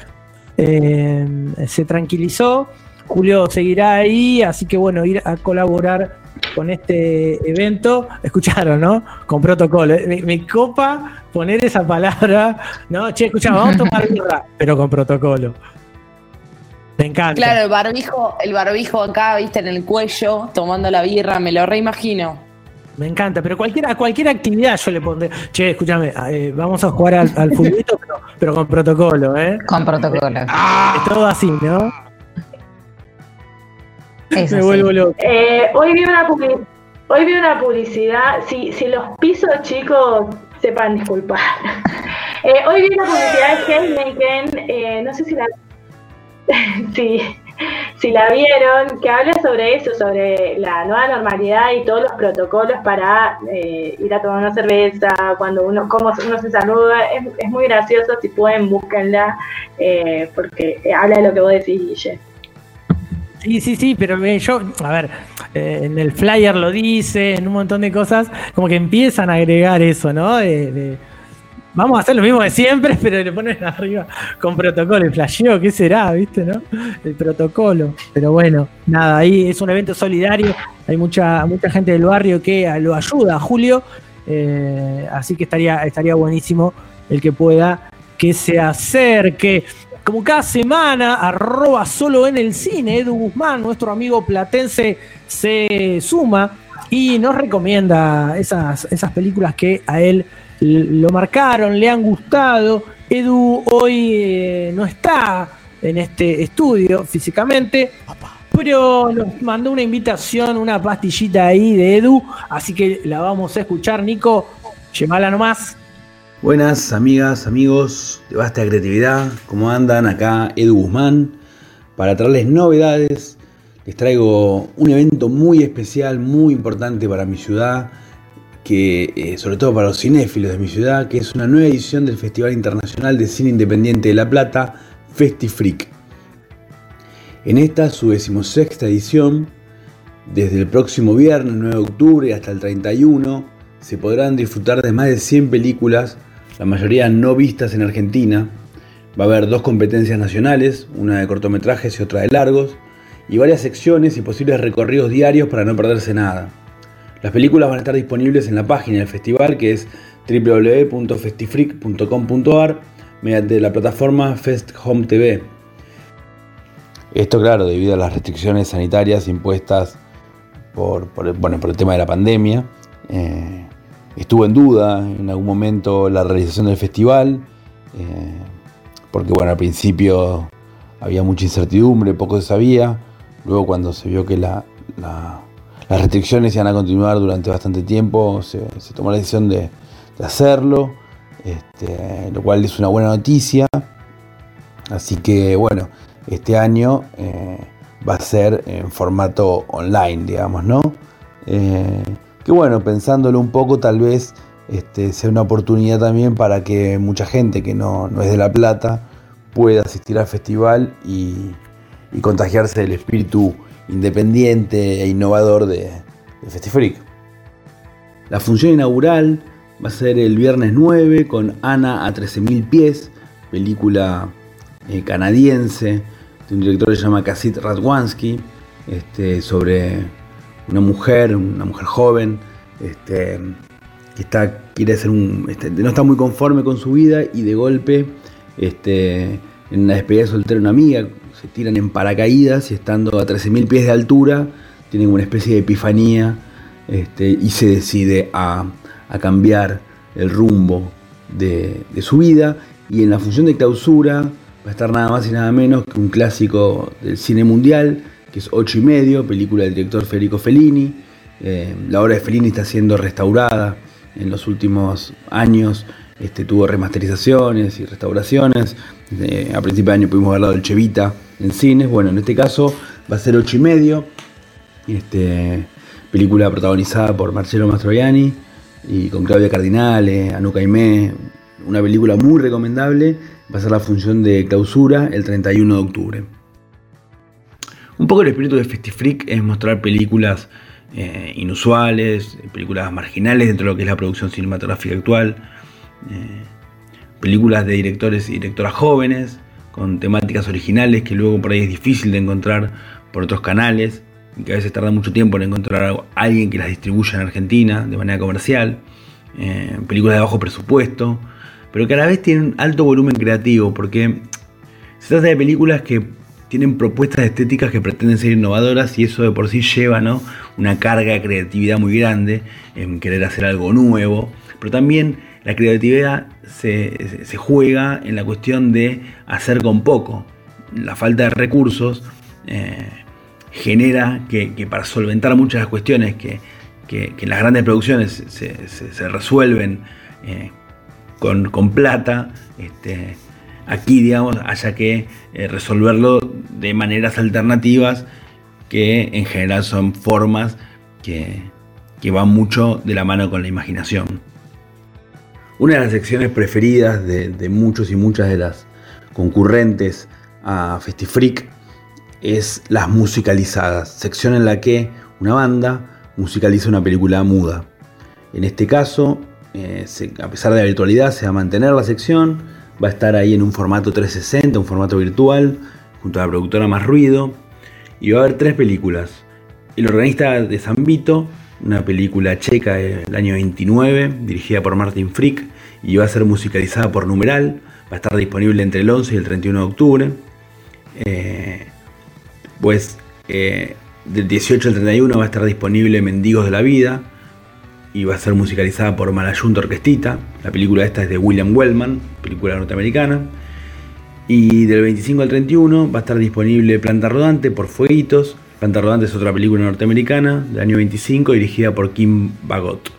eh, se tranquilizó. Julio seguirá ahí, así que bueno, ir a colaborar con este evento, escucharon, ¿no? Con protocolo. Me, me copa poner esa palabra, ¿no? Che, escucha, vamos a tomar birra, pero con protocolo. Me encanta. Claro, el barbijo, el barbijo acá, viste, en el cuello, tomando la birra, me lo reimagino. Me encanta, pero cualquier, a cualquier actividad yo le pondré. Che, escúchame, eh, vamos a jugar al, al futbolito, pero, pero con protocolo, ¿eh? Con protocolo. Es todo así, ¿no? Eso Me sí. vuelvo loco. Eh, hoy vi una publi- hoy vi una publicidad. Si, si los pisos chicos sepan disculpar. Eh, hoy vi una publicidad de Heineken, eh, no sé si la si, si la vieron, que habla sobre eso, sobre la nueva normalidad y todos los protocolos para eh, ir a tomar una cerveza, cuando uno, cómo uno se saluda. Es, es muy gracioso, si pueden, búsquenla, eh, porque habla de lo que vos decís, Guille. Sí, sí, sí, pero eh, yo, a ver, eh, en el flyer lo dice, en un montón de cosas, como que empiezan a agregar eso, ¿no? De, de, vamos a hacer lo mismo de siempre, pero le ponen arriba con protocolo. El flasheo, ¿qué será? ¿Viste, no? El protocolo. Pero bueno, nada, ahí es un evento solidario. Hay mucha, mucha gente del barrio que lo ayuda Julio. eh, así que estaría, estaría buenísimo el que pueda que se acerque. Como cada semana, arroba solo en el cine, Edu Guzmán, nuestro amigo platense, se suma y nos recomienda esas, esas películas que a él lo marcaron, le han gustado. Edu hoy eh, no está en este estudio físicamente, pero nos mandó una invitación, una pastillita ahí de Edu, así que la vamos a escuchar, Nico. Llamala nomás. Buenas amigas, amigos de Basta Creatividad, ¿cómo andan? Acá Edu Guzmán para traerles novedades. Les traigo un evento muy especial, muy importante para mi ciudad, que eh, sobre todo para los cinéfilos de mi ciudad, que es una nueva edición del Festival Internacional de Cine Independiente de La Plata, FestiFreak. En esta, su decimosexta edición, desde el próximo viernes 9 de octubre hasta el 31, se podrán disfrutar de más de 100 películas, la mayoría no vistas en Argentina. Va a haber dos competencias nacionales, una de cortometrajes y otra de largos, y varias secciones y posibles recorridos diarios para no perderse nada. Las películas van a estar disponibles en la página del festival que es www.festifreak.com.ar mediante la plataforma Fest Home TV. Esto claro, debido a las restricciones sanitarias impuestas por, bueno, por el tema de la pandemia. Eh, estuvo en duda en algún momento la realización del festival, eh, porque bueno, al principio había mucha incertidumbre, poco se sabía. Luego cuando se vio que la, la- las restricciones iban a continuar durante bastante tiempo, se, tomó la decisión de, de hacerlo, este, lo cual es una buena noticia. Así que bueno, este año eh, va a ser en formato online, digamos, ¿no? Eh, que bueno, pensándolo un poco, tal vez este, sea una oportunidad también para que mucha gente que no, no es de La Plata pueda asistir al festival y, contagiarse del espíritu independiente e innovador de, de FestiFreak. La función inaugural va a ser el viernes 9 con Ana a 13.000 pies, película eh, canadiense de un director que se llama Kasit Radwansky, este, sobre una mujer, una mujer joven, este, que está, quiere hacer un, este, no está muy conforme con su vida y de golpe, este, en una despedida de una amiga, se tiran en paracaídas y estando a 13.000 pies de altura, tienen una especie de epifanía este, y se decide a, a cambiar el rumbo de, de su vida. Y en la función de clausura va a estar nada más y nada menos que un clásico del cine mundial, que es 8 y medio, película del director Federico Fellini. Eh, la obra de Fellini está siendo restaurada en los últimos años. Este, tuvo remasterizaciones y restauraciones. Eh, a principio de año pudimos ver la Dolce Vita en cines. Bueno, en este caso va a ser 8 y medio. Este, película protagonizada por Marcello Mastroianni, y con Claudia Cardinale, Anu Caimé, una película muy recomendable, va a ser la función de clausura el 31 de octubre. Un poco el espíritu de Festifreak es mostrar películas eh, inusuales, películas marginales dentro de lo que es la producción cinematográfica actual, eh, películas de directores y directoras jóvenes, con temáticas originales que luego por ahí es difícil de encontrar por otros canales, y que a veces tarda mucho tiempo en encontrar a alguien que las distribuya en Argentina de manera comercial, eh, películas de bajo presupuesto, pero que a la vez tienen alto volumen creativo, porque se trata de películas que tienen propuestas estéticas que pretenden ser innovadoras y eso de por sí lleva una carga de creatividad muy grande en querer hacer algo nuevo, pero también la creatividad se, juega en la cuestión de hacer con poco. La falta de recursos eh, genera que, para solventar muchas de las cuestiones que, que las grandes producciones se, resuelven eh, con, con, plata, este, aquí digamos haya que eh, resolverlo de maneras alternativas que en general son formas que, que van mucho de la mano con la imaginación. Una de las secciones preferidas de, de muchos y muchas de las concurrentes a Festifreak es las musicalizadas, sección en la que una banda musicaliza una película muda. En este caso, eh, a pesar de la virtualidad, se va a mantener la sección, va a estar ahí en un formato 360, un formato virtual, junto a la productora Más Ruido, y va a haber tres películas. El organista de Zambito, una película checa del año 29, dirigida por Martin Frick, y va a ser musicalizada por Numeral, va a estar disponible entre el 11 y el 31 de octubre. Eh, pues eh, del 18 al 31 va a estar disponible Mendigos de la Vida y va a ser musicalizada por Malayunta Orquestita. La película esta es de William Wellman, película norteamericana. Y del 25 al 31 va a estar disponible Planta Rodante por Fueguitos. Planta Rodante es otra película norteamericana del año 25 dirigida por Kim Bagot.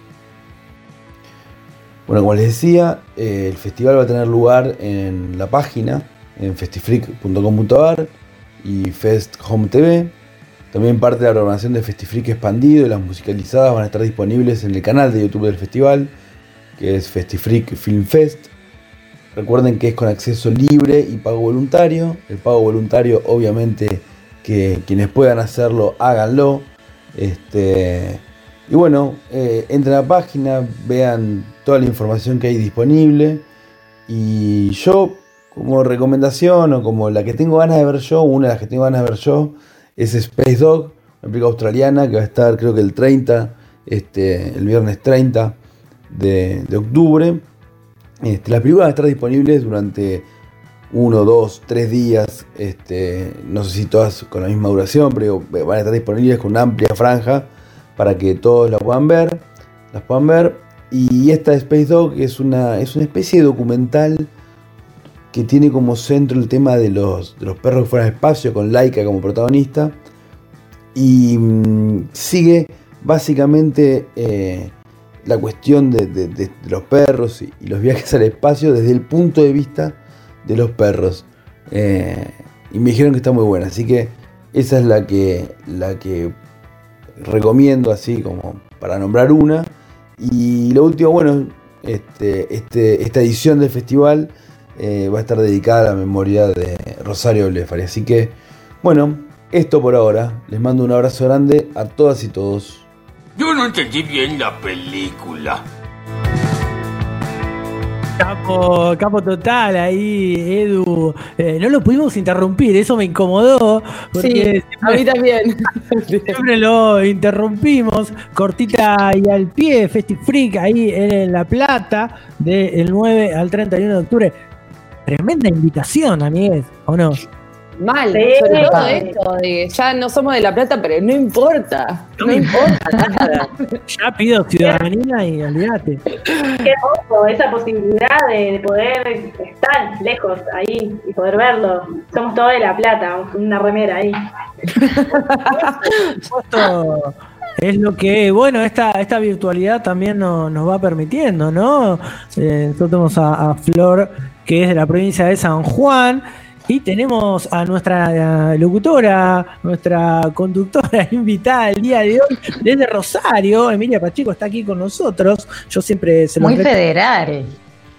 Bueno, como les decía, eh, el festival va a tener lugar en la página, en festifreak.com.ar y Fest TV. También parte de la programación de Festifreak expandido y las musicalizadas van a estar disponibles en el canal de YouTube del festival, que es Festifreak Film Fest. Recuerden que es con acceso libre y pago voluntario. El pago voluntario, obviamente, que quienes puedan hacerlo, háganlo. Este, y bueno, eh, entren a la página, vean toda la información que hay disponible. Y yo como recomendación o como la que tengo ganas de ver yo, una de las que tengo ganas de ver yo, es Space Dog, una película australiana que va a estar creo que el 30, este, el viernes 30 de, de octubre. Este, las películas van a estar disponibles durante uno, dos, tres días, este, no sé si todas con la misma duración, pero van a estar disponibles con una amplia franja para que todos la puedan ver, las puedan ver. Y esta Space Dog es una, es una especie de documental que tiene como centro el tema de los, de los perros que fueran al espacio, con Laika como protagonista. Y mmm, sigue básicamente eh, la cuestión de, los perros y, y, los viajes al espacio desde el punto de vista de los perros. Eh, y me dijeron que está muy buena, así que esa es la que, la que recomiendo así como para nombrar una. Y lo último, bueno, este, este, esta edición del festival eh, va a estar dedicada a la memoria de Rosario Blefari. Así que, bueno, esto por ahora. Les mando un abrazo grande a todas y todos. Yo no entendí bien la película. Capo, capo total ahí, Edu. Eh, no lo pudimos interrumpir, eso me incomodó. Porque sí, a mí también. Siempre lo interrumpimos. Cortita y al pie, Festifreak ahí en La Plata, del 9 al 31 de octubre. Tremenda invitación, amigues, ¿o no? Mal, sí, sobre todo esto, de, ya no somos de La Plata, pero no importa, no, no importa nada. Ya pido ciudadanía y olvídate. Qué ojo, esa posibilidad de, de, poder estar lejos ahí y poder verlo. Somos todos de La Plata, una remera ahí. es lo que, bueno, esta, esta virtualidad también no, nos va permitiendo, ¿no? Eh, nosotros tenemos a, a Flor, que es de la provincia de San Juan Y tenemos a nuestra locutora, nuestra conductora invitada el día de hoy desde Rosario. Emilia Pacheco está aquí con nosotros. Yo siempre se lo Muy federal.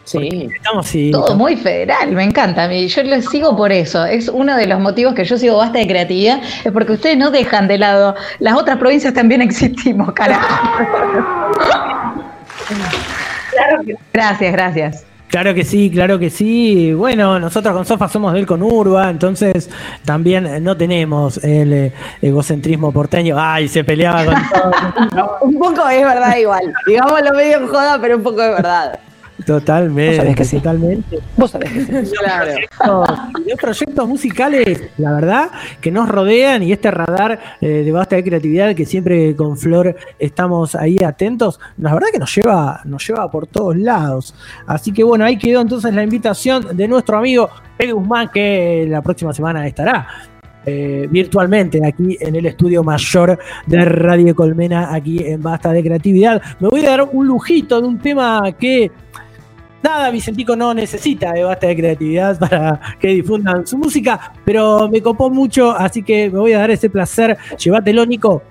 Sí. Estamos sí. Todo muy federal, me encanta. a mí. Yo lo sigo por eso. Es uno de los motivos que yo sigo basta de creatividad, es porque ustedes no dejan de lado. Las otras provincias también existimos, carajo. Gracias, gracias. Claro que sí, claro que sí. Bueno, nosotros con Sofa somos del Conurba, entonces también no tenemos el eh, egocentrismo porteño. Ay, se peleaba con todo. Un poco es verdad igual. Digámoslo medio en joda, pero un poco es verdad. Totalmente, Vos sabés que sí. totalmente. Vos sabés que sí. Claro. Y los proyectos musicales, la verdad, que nos rodean y este radar eh, de basta de creatividad que siempre con Flor estamos ahí atentos, la verdad que nos lleva, nos lleva por todos lados. Así que bueno, ahí quedó entonces la invitación de nuestro amigo Eddie Guzmán, que la próxima semana estará eh, virtualmente aquí en el estudio mayor de Radio Colmena, aquí en Basta de Creatividad. Me voy a dar un lujito de un tema que nada, Vicentico no necesita de Basta de Creatividad para que difundan su música, pero me copó mucho, así que me voy a dar ese placer. Llévatelo, Nico.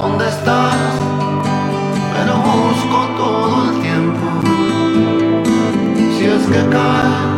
dónde estás, me lo busco todo el tiempo. Si es que caes.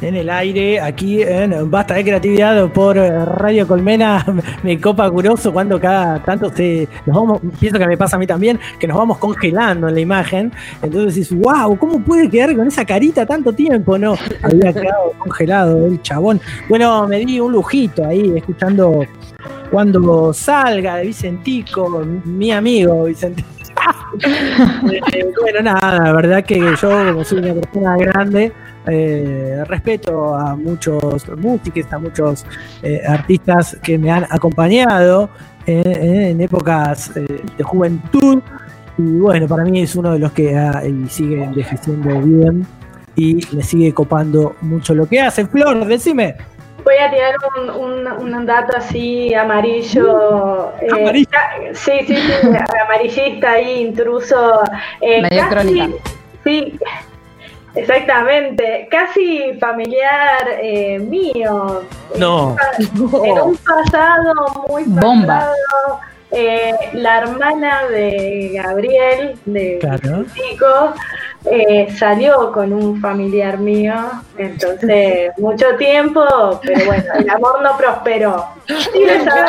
En el aire, aquí en Basta de Creatividad por eh, Radio Colmena. Me copa curioso cuando cada tanto se, nos vamos, pienso que me pasa a mí también, que nos vamos congelando en la imagen. Entonces dices, wow, ¿cómo puede quedar con esa carita tanto tiempo? No, había quedado congelado el chabón. Bueno, me di un lujito ahí escuchando cuando salga de Vicentico, mi amigo Vicentico. Eh, bueno, nada, la verdad que yo, como soy una persona grande, eh, respeto a muchos músicos, a muchos eh, artistas que me han acompañado en, en épocas eh, de juventud. Y bueno, para mí es uno de los que ha- y sigue envejeciendo bien y me sigue copando mucho lo que hace. Flor, decime. Voy a tirar un, un- un dato así amarillo. eh, Amarillo. sí, sí, sí, amarillista ahí, intruso. eh, Medio casi- crónica. Sí, exactamente. Casi familiar eh, mío. No. En un pasado muy Bomba. pasado, eh, la hermana de Gabriel, de Claro. chico, eh, salió con un familiar mío, entonces mucho tiempo, pero bueno, el amor no prosperó. Tiro esa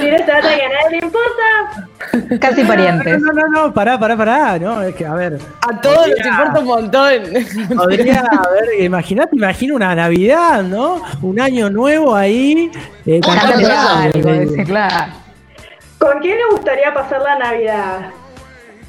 a nadie le importa. Casi parientes. No, no, no, pará, pará, pará. No, es que, a ver. A todos nos Podría- importa un montón. Podría haber, imagínate, imagina una Navidad, ¿no? Un año nuevo ahí. eh, algo, claro. ¿Con quién le gustaría pasar la Navidad?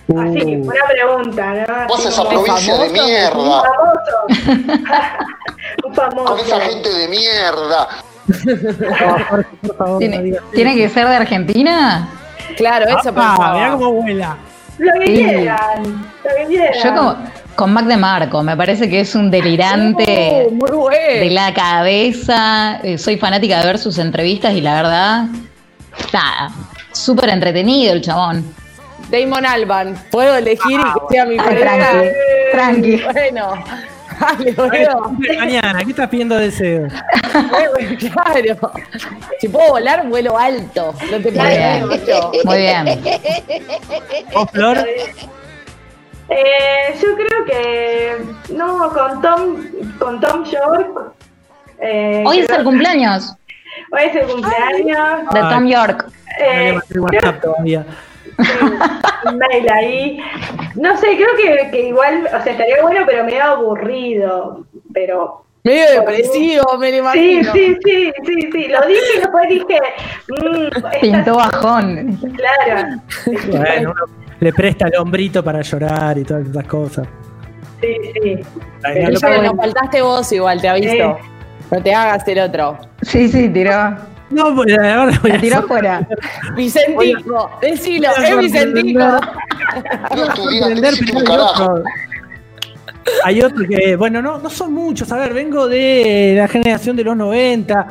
Así, Uh. una pregunta, ¿no? Vos Así esa provincia de Un mierda. famoso. un famoso. Con esa gente de mierda. Por favor, no ¿Tiene, digas ¿tiene que ser de Argentina? Claro, eso Apa, pensaba. mirá cómo vuela. Lo que Sí. quieran, lo que quieran. Yo como, con Mac de Marco, me parece que es un delirante muy bueno. de la cabeza. Eh, soy fanática de ver sus entrevistas y la verdad, nada, súper entretenido el chabón. Damon Alban, puedo elegir y que sea mi Ah, tranqui, tranqui. Bueno, dale, boludo. mañana, ¿qué estás pidiendo deseo? Claro. Si puedo volar, vuelo alto. No te Muy pares bien, mucho. muy bien. ¿Vos, Flor? Eh, yo creo que no con Tom con Tom York. eh, Hoy es el cumpleaños hoy es el cumpleaños. de. Tom York. Eh, todavía. Un mail ahí. No sé, creo que, que igual, o sea, estaría bueno, pero medio aburrido. Pero Medio depresivo, me lo sí, imagino. sí, sí, sí, sí. Lo dije y después dije, mm, esta- Pintó bajón. claro. Bueno, uno le presta el hombrito para llorar y todas esas cosas. Sí, sí. Ay, no faltaste vos igual, te aviso. Sí. No te hagas el otro. Sí, sí, tiró. No, pues, la verdad voy a tiró fuera. Vicentico, decilo, voy a es Vicentico. No hay carajo. otro. Hay otro que, bueno, no, no son muchos. A ver, vengo de la generación de los 90.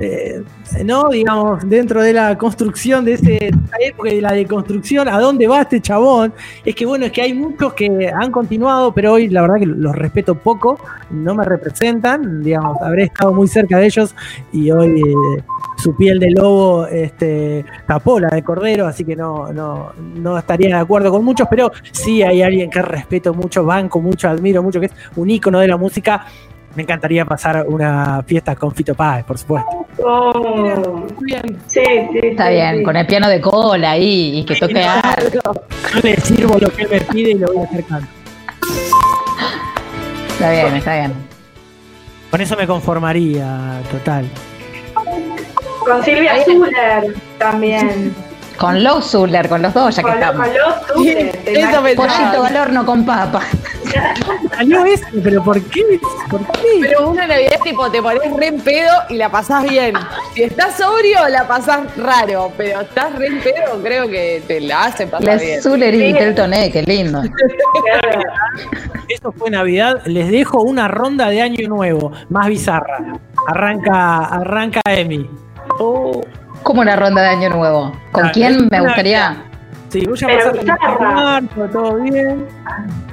Eh, no, digamos, dentro de la construcción de ese, esa época de la deconstrucción, ¿a dónde va este chabón? Es que bueno, es que hay muchos que han continuado, pero hoy la verdad que los respeto poco, no me representan, digamos, habré estado muy cerca de ellos y hoy eh, su piel de lobo este, tapó la de cordero, así que no, no, no estaría de acuerdo con muchos, pero sí hay alguien que respeto mucho, banco mucho, admiro mucho, que es un ícono de la música. Me encantaría pasar una fiesta con Fito Páez, por supuesto. Oh, Bien. sí, sí. Está sí, bien, sí. con el piano de cola ahí y que toque algo. Yo le sirvo lo que él me pide y lo voy a hacer canto. Está bien, está bien. Con eso me conformaría, total. Con Silvia Zuller también. Con los Zuller, con los dos, ya que Con, lo- estamos. con los Zuller. Pollito al horno con papa. Salió eso, pero ¿por qué? ¿Por qué? Pero una Navidad tipo te pones re en pedo y la pasás bien. Si estás sobrio, la pasás raro. Pero estás re en pedo, creo que te la hace pasar bien. Les Zuller y Teltoné, qué lindo. Eso fue Navidad. Les dejo una ronda de Año Nuevo, más bizarra. Arranca, arranca Emi. Como una ronda de año nuevo. ¿Con quién me gustaría? Sí, vos ya pasaste marzo, todo bien.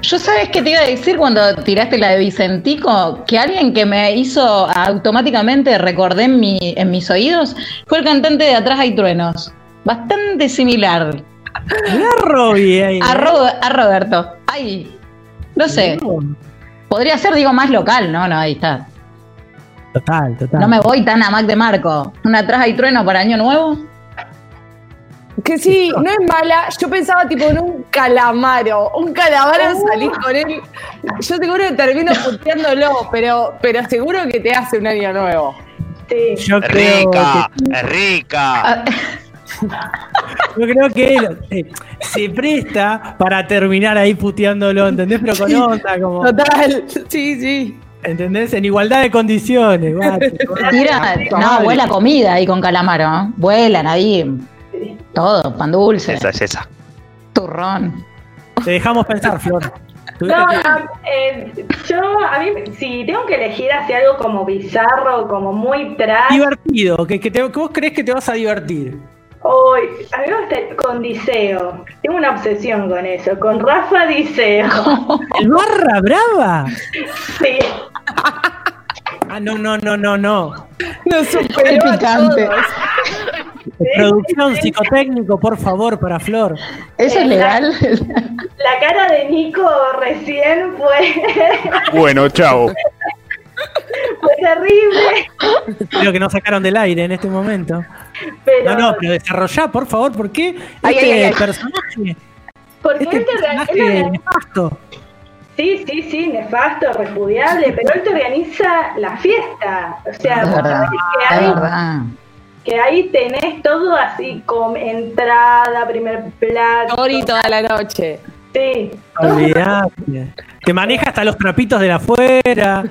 Yo sabes qué te iba a decir cuando tiraste la de Vicentico, que alguien que me hizo automáticamente recordé en, mi, en mis oídos fue el cantante de Atrás hay truenos. Bastante similar a Robbie ahí. A, ¿eh? Ro- a Roberto. Ay, no sé. Podría ser, digo, más local, ¿no? No, ahí está. Total, total. No me voy tan a Mac de Marco. Una traja y trueno para Año Nuevo. Que sí, no es mala. Yo pensaba tipo en un calamaro. Un calamaro salís con él. Yo seguro que termino puteándolo, pero, pero seguro que te hace un año nuevo. Sí. Yo creo Rica, que, es rica. yo creo que eh, se presta para terminar ahí puteándolo, ¿entendés? Pero con onda, como. Total, sí, sí. ¿Entendés? En igualdad de condiciones. guacho. Tira, no, vuela comida ahí con calamaro. ¿no? Vuelan ahí. Todo, pan dulce, Esa es esa. turrón. Te dejamos pensar, Flor. No, eh, yo, a mí, si tengo que elegir hacia algo como bizarro, como muy trash, Divertido, que, que, te- que vos crees que te vas a divertir. Hoy, a mí me gusta con Diceo. Tengo una obsesión con eso, con Rafa Diceo. ¿El barra brava? Sí. Ah, no, no, no, no, no. Nos Qué superó a picante. Producción psicotécnico, por favor, para Flor. ¿Eso es legal? La cara de Nico recién fue, Bueno, chao. fue terrible, Creo que no sacaron del aire en este momento. Pero No, no, pero desarrollá, por favor, ¿por qué Ay, este ay, ay, ay. personaje, porque este él te orga- él personaje organiza- nefasto? Sí, sí, sí, nefasto, repudiable, pero él te organiza la fiesta. O sea, Es verdad, que es hay verdad. que ahí tenés todo así como entrada, primer plato. Tori toda la noche. Sí. Olvidate. Te maneja hasta los trapitos de la afuera.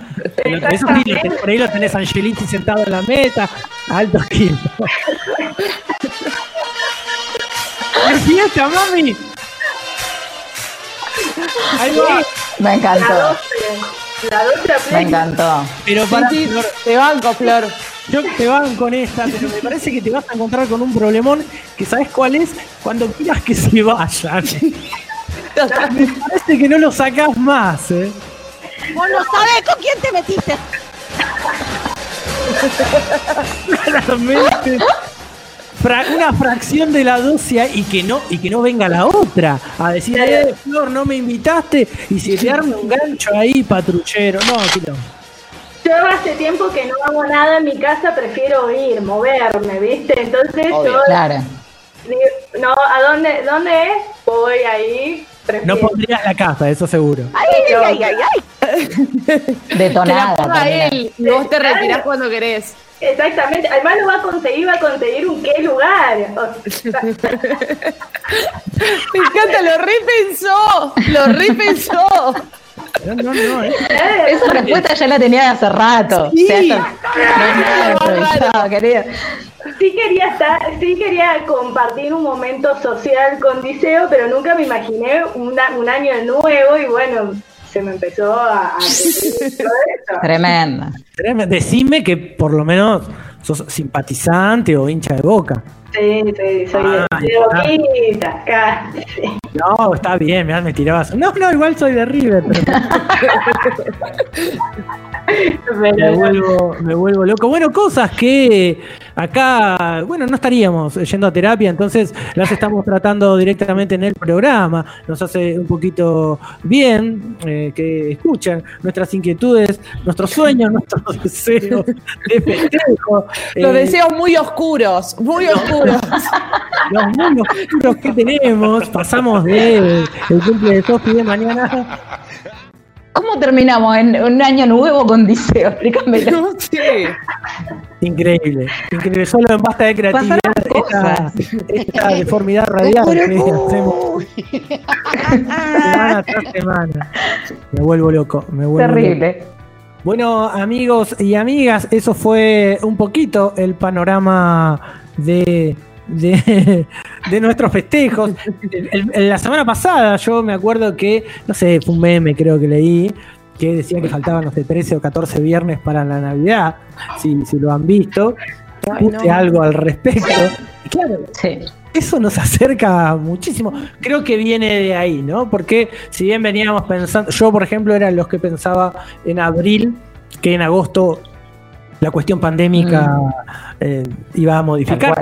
Eso sí, por ahí lo tenés a Angeliti sentado en la meta. Alto kill. ¡Qué fiesta, mami! Ahí va. Me La encantó. 12, la 12 Me encantó. Pero para Sí, sí, Flor, te banco, Flor. yo te van con esta, pero me parece que te vas a encontrar con un problemón que sabes cuál es cuando quieras que se vayan. Me parece que no lo sacás más, ¿eh? Vos no sabés con quién te metiste. Claramente. Fra- una fracción de la dosis y que no y que no venga la otra a decir eh, Flor no me invitaste y si te arme un gancho ahí patrullero no no. Yo hace tiempo que no hago nada en mi casa, prefiero ir, moverme, ¿viste? Entonces yo Claro. No, ¿a dónde, dónde es? Voy ahí, prefiero. no pondrías la casa eso seguro Ay, ay, ay, ay, ay. Que la Detonada. ponga termina. él y vos te retirás cuando querés. Exactamente, además lo va a conseguir, va a conseguir un qué lugar. O sea, Me encanta, lo repensó. Lo repensó. No no no eh. Esa respuesta ya la tenía de hace rato. Sí. O sea, no sí quería estar, sí quería compartir un momento social con Diceo, pero nunca me imaginé una- un año nuevo y bueno, se me empezó a, a todo eso. Tremenda. Tremendo. decime que por lo menos sos simpatizante o hincha de boca. Sí, sí, soy de, Ah, de. Boquita, no está bien mirá, me tirabas. No no igual soy de River pero me vuelvo, me vuelvo loco. Bueno, cosas que acá, bueno, no estaríamos yendo a terapia, entonces las estamos tratando directamente en el programa. Nos hace un poquito bien eh, que escuchen nuestras inquietudes, nuestros sueños, nuestros deseos de festejo. Los eh, deseos muy oscuros, muy oscuros. los muy oscuros que tenemos. Pasamos de el cumple de Sofi de mañana. ¿Cómo terminamos en un año nuevo con Diceo? Explícamelo. No sé. Increíble, increíble. Solo en basta de creatividad, esta, esta deformidad radial que hacemos semana tras semana. Me vuelvo loco, me vuelvo loco. Terrible. Bueno, amigos y amigas, eso fue un poquito el panorama de, de, de nuestros festejos. El- el- la semana pasada yo me acuerdo que, no sé, fue un meme creo que leí, que decía que faltaban, no sé, 13 o 14 viernes para la Navidad, si, si lo han visto. Puse algo al respecto. Claro, eso nos acerca muchísimo. Creo que viene de ahí, ¿no? Porque si bien veníamos pensando, yo por ejemplo era los que pensaba en abril, que en agosto la cuestión pandémica eh, iba a modificar.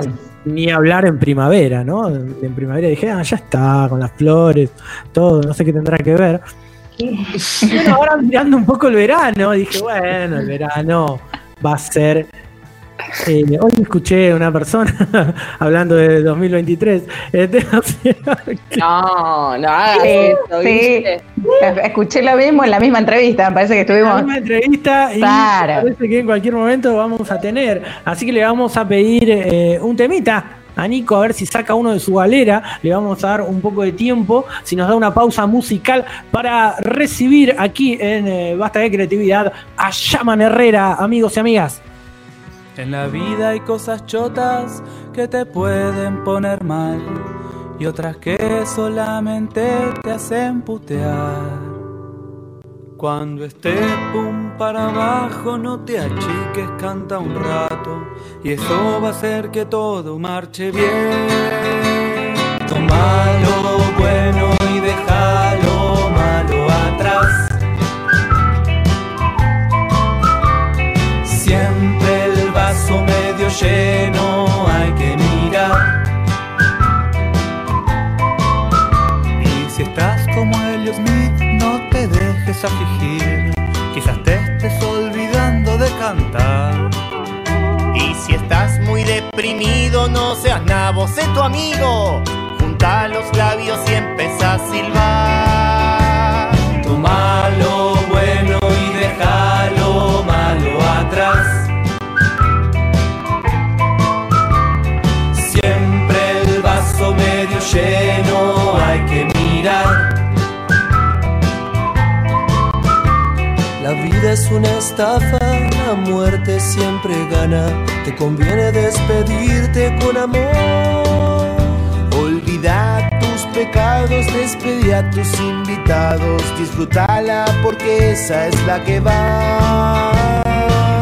Ni hablar en primavera, ¿no? En primavera dije, ah, ya está, con las flores, todo, no sé qué tendrá que ver. Y bueno, ahora mirando un poco el verano, dije, bueno, el verano va a ser. Eh, hoy escuché a una persona hablando de 2023. este, o sea, que- No, no hagas eso, sí. ¿viste? Escuché lo mismo en la misma entrevista, me parece que la estuvimos. misma entrevista y parece que en cualquier momento vamos a tener. Así que le vamos a pedir eh, un temita a Nico a ver si saca uno de su galera. Le vamos a dar un poco de tiempo, si nos da una pausa musical para recibir aquí en eh, Basta de Creatividad a Yaman Herrera, amigos y amigas. En la vida hay cosas chotas que te pueden poner mal y otras que solamente te hacen putear. Cuando estés pum para abajo no te achiques, canta un rato y eso va a hacer que todo marche bien. Toma lo bueno Quizás te estés olvidando de cantar. Y si estás muy deprimido, no seas nabo, sé tu amigo. Junta los labios y empieza a silbar. Toma lo bueno y deja lo malo atrás. Es una estafa, la muerte siempre gana. Te conviene despedirte con amor. Olvida tus pecados, despedí a tus invitados. Disfrútala porque esa es la que va.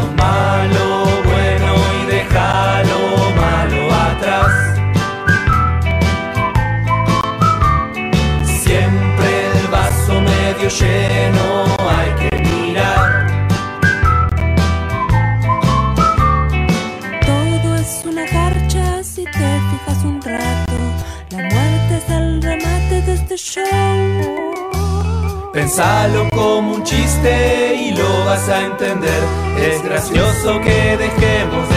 Toma lo bueno y deja lo malo atrás. Siempre el vaso medio lleno Pensalo como un chiste y lo vas a entender. Es gracioso que dejemos de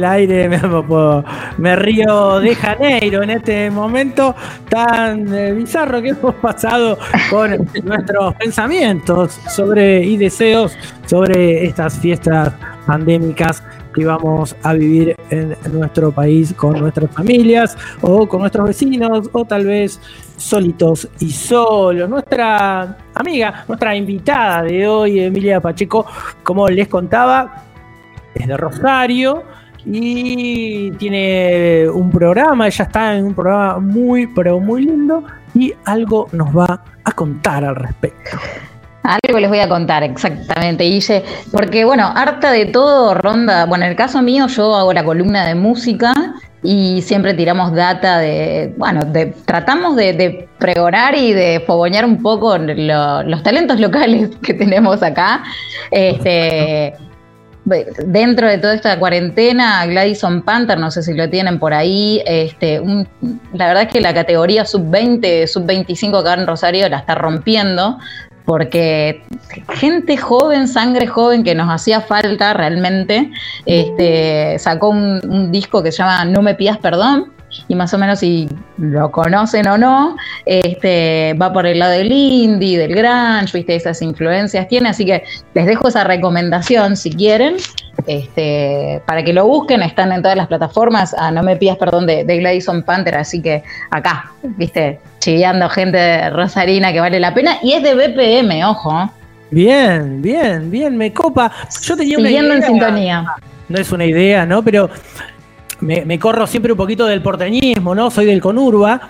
el aire, me, me río de Janeiro en este momento tan eh, bizarro que hemos pasado con nuestros pensamientos sobre y deseos sobre estas fiestas pandémicas que vamos a vivir en nuestro país con nuestras familias o con nuestros vecinos o tal vez solitos y solos. Nuestra amiga, nuestra invitada de hoy, Emilia Pacheco, como les contaba, es de Rosario y tiene un programa, ella está en un programa muy, pero muy lindo y algo nos va a contar al respecto. Algo les voy a contar exactamente, Guille, porque bueno, harta de todo ronda, bueno, en el caso mío yo hago la columna de música y siempre tiramos data de, bueno, de, tratamos de, de pregonar y de fogonear un poco lo- los talentos locales que tenemos acá. Este, dentro de toda esta cuarentena, Gladison Panther, no sé si lo tienen por ahí, este, un- la verdad es que la categoría sub-20, sub-25 acá en Rosario la está rompiendo, porque gente joven, sangre joven que nos hacía falta realmente, este, sacó un, un disco que se llama No me pidas perdón, y más o menos si lo conocen o no, este, va por el lado del indie, del grunge, viste, esas influencias tiene, así que les dejo esa recomendación si quieren, este, para que lo busquen, están en todas las plataformas, ah, no me pidas perdón de, de Gladison Panther, así que acá, viste, chiviando gente rosarina que vale la pena, y es de BPM, ojo. Bien, bien, bien, me copa. Yo tenía una Siguiendo en idea. sintonía. No es una idea, ¿no? Pero me, me corro siempre un poquito del porteñismo, ¿no? Soy del Conurba.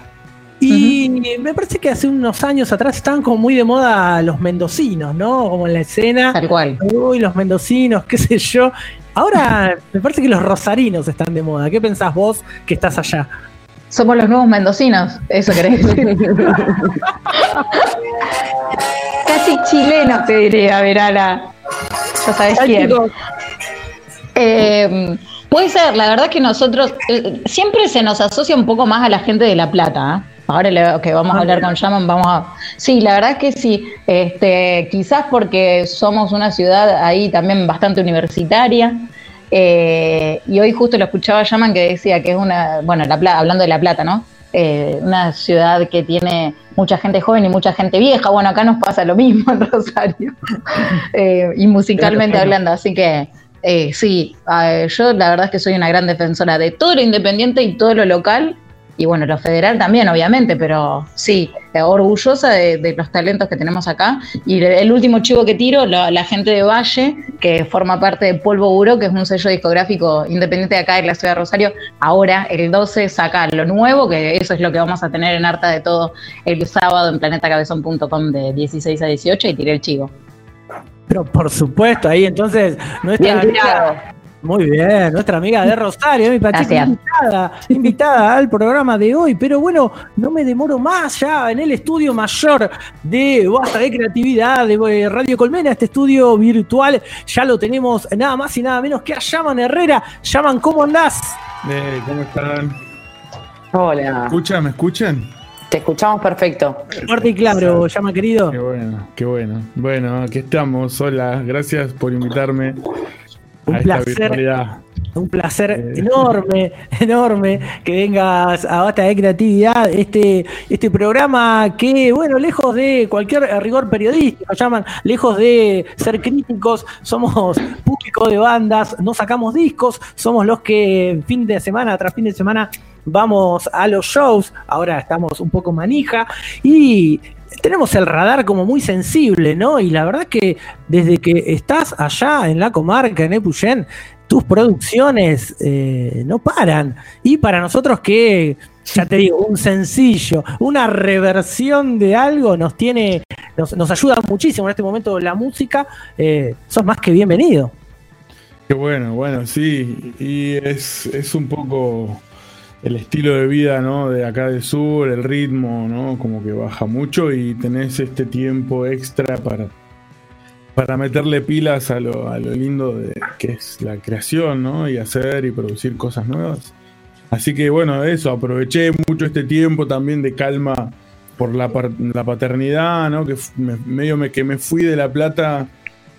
Y me parece que hace unos años atrás estaban como muy de moda los mendocinos, ¿no? Como en la escena. Tal cual. Uy, los mendocinos, qué sé yo. Ahora me parece que los rosarinos están de moda. ¿Qué pensás vos que estás allá? Somos los nuevos mendocinos, eso querés decir. Casi chilenos te diría, Verala. Ya sabes Ay, quién. Eh, puede ser, la verdad que nosotros eh, siempre se nos asocia un poco más a la gente de La Plata. ¿eh? Ahora le- que vamos a hablar con Yaman, vamos a... Sí, la verdad es que sí. Este, quizás porque somos una ciudad ahí también bastante universitaria. eh, y hoy justo lo escuchaba Yaman que decía que es una, bueno, la Pla- hablando de La Plata, ¿no? Eh, una ciudad que tiene mucha gente joven y mucha gente vieja. Bueno, acá nos pasa lo mismo en Rosario. Eh, y musicalmente Claro. hablando, así que eh, sí, yo la verdad es que soy una gran defensora de todo lo independiente y todo lo local, y bueno, lo federal también, obviamente, pero sí, eh, orgullosa de, los talentos que tenemos acá. Y el último chivo que tiro, la, gente de Valle, que forma parte de Polvo Buró, que es un sello discográfico independiente de acá de la ciudad de Rosario, ahora el 12 saca lo nuevo, que eso es lo que vamos a tener en Harta de Todo el sábado en planetacabezón.com de 16 a 18 y tiré el chivo. Pero por supuesto, ahí entonces nuestra Bien amiga, muy bien, nuestra amiga de Rosario, mi Pacheco, Gracias. invitada, invitada al programa de hoy. Pero bueno, no me demoro más ya en el estudio mayor de Basta de Creatividad de Radio Colmena, este estudio virtual. Ya lo tenemos nada más y nada menos que a Yaman Herrera. Yaman, ¿cómo andás? Eh, ¿Cómo están? Hola. ¿Me escuchan? ¿Me escuchan? Te escuchamos perfecto. Fuerte y claro, Yaman querido. Qué bueno, qué bueno. Bueno, aquí estamos. Hola, gracias por invitarme Un a esta placer. virtualidad. Un placer enorme, enorme que vengas a Basta de Creatividad, este, este programa que, bueno, lejos de cualquier rigor periodístico, llaman, lejos de ser críticos, somos público de bandas, no sacamos discos, somos los que fin de semana tras fin de semana vamos a los shows, ahora estamos un poco manija y tenemos el radar como muy sensible, ¿no? Y la verdad que desde que estás allá en la comarca, en Epuyén, tus producciones eh, no paran. Y para nosotros que, ya te digo, un sencillo, una reversión de algo nos tiene, nos, nos ayuda muchísimo en este momento la música, eh, sos más que bienvenido. Qué bueno, bueno, sí. Y es, es un poco el estilo de vida, ¿no? De acá del sur, el ritmo, ¿no? Como que baja mucho y tenés este tiempo extra para, para meterle pilas a lo, a lo lindo de que es la creación, ¿no? Y hacer y producir cosas nuevas. Así que bueno, eso, aproveché mucho este tiempo también de calma por la, la paternidad, ¿no? Que medio me, que me fui de La Plata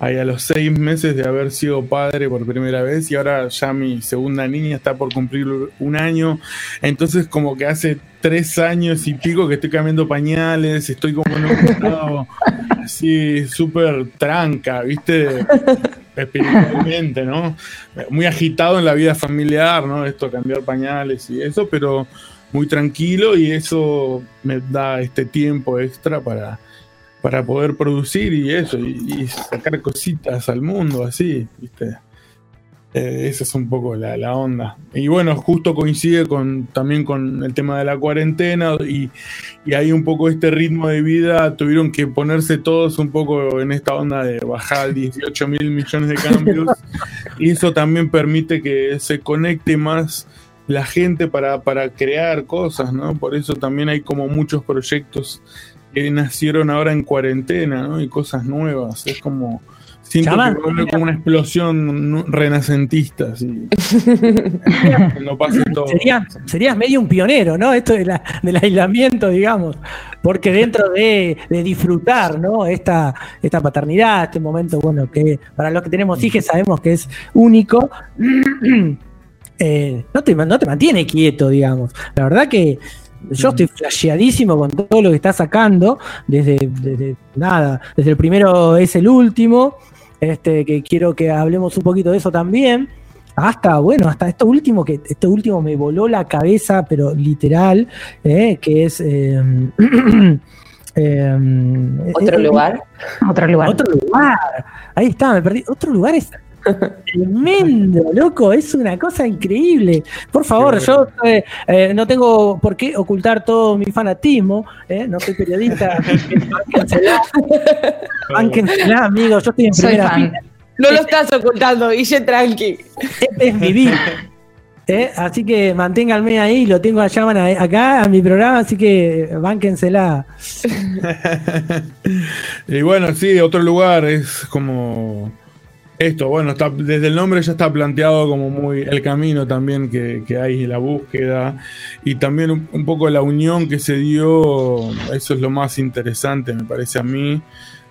ahí a los seis meses de haber sido padre por primera vez y ahora ya mi segunda niña está por cumplir un año. Entonces como que hace tres años y pico que estoy cambiando pañales, estoy como en un estado así súper tranca, ¿viste? espiritualmente, ¿no? Muy agitado en la vida familiar, ¿no? Esto, cambiar pañales y eso, pero muy tranquilo y eso me da este tiempo extra para, para poder producir y eso, y, y sacar cositas al mundo, así, ¿viste? Eh, esa es un poco la, la onda. Y bueno, justo coincide con, también con el tema de la cuarentena y, y ahí un poco este ritmo de vida tuvieron que ponerse todos un poco en esta onda de bajar 18 mil millones de cambios y eso también permite que se conecte más la gente para, para crear cosas, ¿no? Por eso también hay como muchos proyectos que nacieron ahora en cuarentena, ¿no? Y cosas nuevas. Es como. Siento Chaman, que va a haber como una explosión renacentista. así. no pase todo. Sería- serías medio un pionero, ¿no? Esto de la- del aislamiento, digamos. Porque dentro de, de disfrutar, ¿no? Esta, esta paternidad, este momento, bueno, que para los que tenemos hijos sabemos que es único, eh, no, te, no te mantiene quieto, digamos. La verdad que yo estoy flasheadísimo con todo lo que está sacando, desde, desde nada, desde el primero es el último, este, que quiero que hablemos un poquito de eso también. Hasta, bueno, hasta esto último, que esto último me voló la cabeza, pero literal, eh, que es. eh, eh, ¿Otro eh, lugar? Otro lugar. Otro lugar. Ahí está, me perdí. Otro lugar es tremendo, loco. Es una cosa increíble. Por favor, yo eh, eh, no tengo por qué ocultar todo mi fanatismo. eh, No soy periodista. Bánquensela. Bánquensela, amigos. Yo estoy en Soy primera fan. fila. No lo estás ocultando, Guille, tranqui. Este es mi vida. Eh, Así que manténganme ahí, lo tengo a- acá a mi programa, así que bánquensela. Y bueno, sí, otro lugar es como esto, bueno, está, desde el nombre ya está planteado como muy el camino también que, que hay, la búsqueda y también un, poco la unión que se dio, eso es lo más interesante me parece a mí,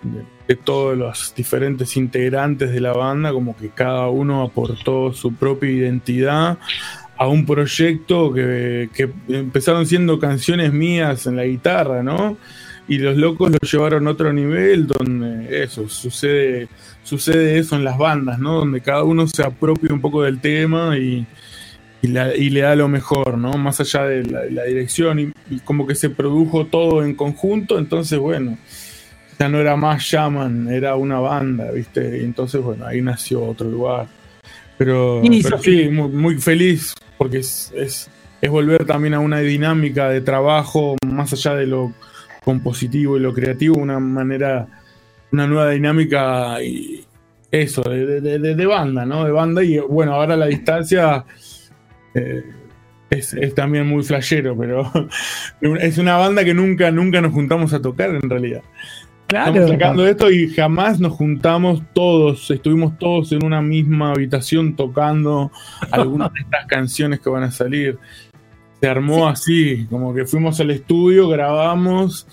de, de todos los diferentes integrantes de la banda, como que cada uno aportó su propia identidad a un proyecto que, que empezaron siendo canciones mías en la guitarra, ¿no? Y los locos lo llevaron a otro nivel donde eso sucede sucede eso en las bandas no donde cada uno se apropia un poco del tema y, y, la- y le da lo mejor no más allá de la, la dirección y, y como que se produjo todo en conjunto entonces bueno ya no era más Shaman era una banda viste y entonces bueno ahí nació otro lugar. Pero, sí muy, muy feliz porque es, es es volver también a una dinámica de trabajo más allá de lo compositivo y lo creativo, una manera, una nueva dinámica y eso, de, de- de- de banda, ¿no? De banda y bueno, ahora la distancia eh, es, es también muy flashero, pero es una banda que nunca, nunca nos juntamos a tocar en realidad. Claro. Estamos sacando esto y jamás nos juntamos todos, estuvimos todos en una misma habitación tocando algunas de estas canciones que van a salir. Se armó así, como que fuimos al estudio, grabamos,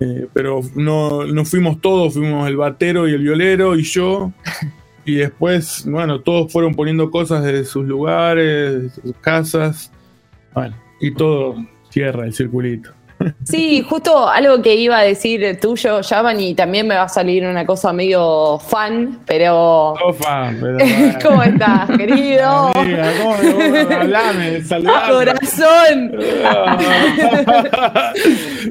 eh, pero no, no fuimos todos, fuimos el batero y el violero y yo. Y después, bueno, todos fueron poniendo cosas de sus lugares, de sus casas. Bueno, y todo cierra el circulito. Sí, justo algo que iba a decir tuyo, Yaman, y también me va a salir una cosa medio fan, pero. Ofa, pero, ¿Cómo estás, querido? Amiga, ¿cómo- cómo- hablame, saludame. ¡Corazón!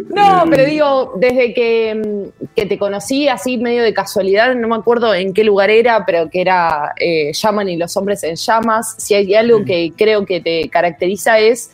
No, pero digo, desde que, mm, que te conocí así medio de casualidad, no me acuerdo en qué lugar era, pero que era eh, Llaman y los hombres en llamas. Si hay algo que creo que te caracteriza es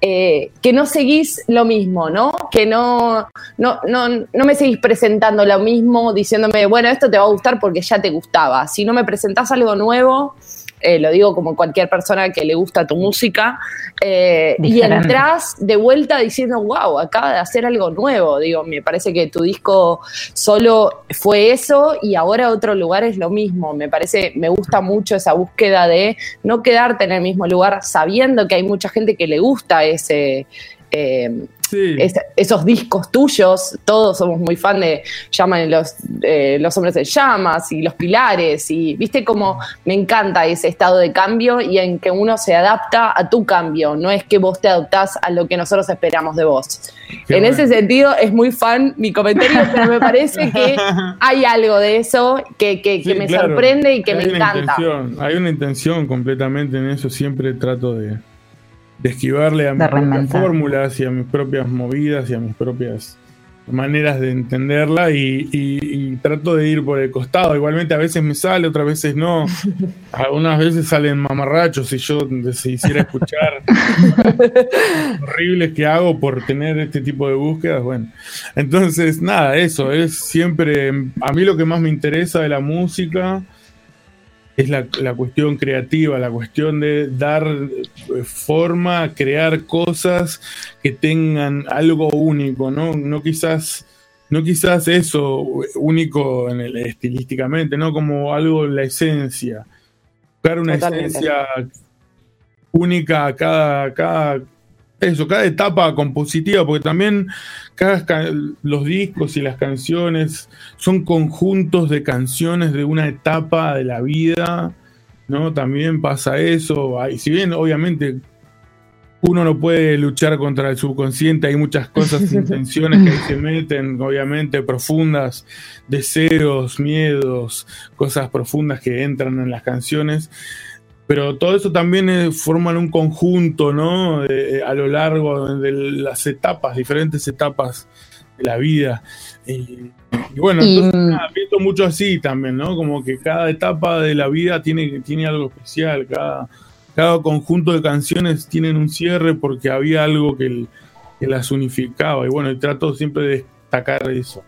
eh, que no seguís lo mismo, ¿no? Que no, no, no, no me seguís presentando lo mismo diciéndome, bueno, esto te va a gustar porque ya te gustaba. Si no me presentás algo nuevo, eh, lo digo como cualquier persona que le gusta tu música, eh, y entras de vuelta diciendo, wow, acaba de hacer algo nuevo. Digo, me parece que tu disco solo fue eso y ahora otro lugar es lo mismo. Me parece, me gusta mucho esa búsqueda de no quedarte en el mismo lugar sabiendo que hay mucha gente que le gusta ese... eh, es- esos discos tuyos, todos somos muy fan de llaman los, eh, los hombres en llamas y los pilares y viste como me encanta ese estado de cambio y en que uno se adapta a tu cambio, no es que vos te adaptás a lo que nosotros esperamos de vos. Qué en bueno. ese sentido es muy fan mi comentario, pero me parece que hay algo de eso que, que- me claro. sorprende y que Hay me encanta. intención, hay una intención completamente en eso. Siempre trato de, de esquivarle a mis propias fórmulas y a mis propias movidas y a mis propias maneras de entenderla y, y- y trato de ir por el costado. Igualmente a veces me sale, otras veces no. Algunas veces salen mamarrachos y yo si hiciera escuchar horribles que hago por tener este tipo de búsquedas, bueno. Entonces, nada, eso es siempre, a mí lo que más me interesa de la música es la, la cuestión creativa, la cuestión de dar eh, forma, crear cosas que tengan algo único, ¿no? No quizás, no quizás eso único en el- estilísticamente, ¿no? Como algo, la esencia. Buscar una Totalmente. esencia única a cada, cada, eso, cada etapa compositiva, porque también cada ca- los discos y las canciones son conjuntos de canciones de una etapa de la vida, ¿no? También pasa eso. Si bien obviamente uno no puede luchar contra el subconsciente, hay muchas cosas, intenciones que ahí se meten, obviamente, profundas, deseos, miedos, cosas profundas que entran en las canciones. Pero todo eso también eh, forman un conjunto, ¿no? De- a lo largo de las etapas, diferentes etapas de la vida. Y, y bueno, Y- entonces, nada, pienso mucho así también, ¿no? Como que cada etapa de la vida tiene, tiene algo especial, cada, cada conjunto de canciones tienen un cierre porque había algo que, el- que las unificaba. Y bueno, y trato siempre de destacar eso.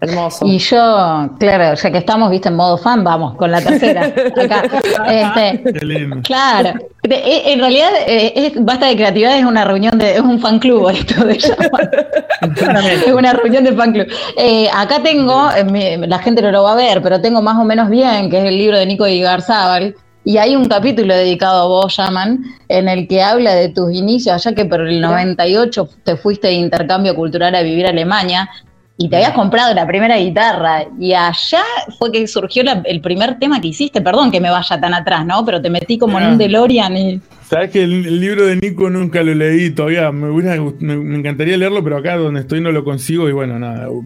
Hermoso. Y yo, claro, ya que estamos, viste, en modo fan, vamos con la tercera. Acá. Este, Excelente. claro. De- eh, En realidad, eh, es, basta de creatividad, es una reunión de, es un fan club esto de llamar. es una reunión de fan club. Eh, acá tengo, eh, mi- la gente no lo va a ver, pero tengo más o menos bien, que es el libro de Nico Igarzábal. Y hay un capítulo dedicado a vos, Yaman, en el que habla de tus inicios, ya que por el 98 te fuiste de intercambio cultural a vivir a Alemania y te habías comprado la primera guitarra. Y allá fue que surgió la- el primer tema que hiciste. Perdón que me vaya tan atrás, ¿no? Pero te metí como en un DeLorean y. Sabes que el, el libro de Nico nunca lo leí todavía. Me, hubiera gust- me, me encantaría leerlo, pero acá donde estoy no lo consigo. Y bueno, nada, lo,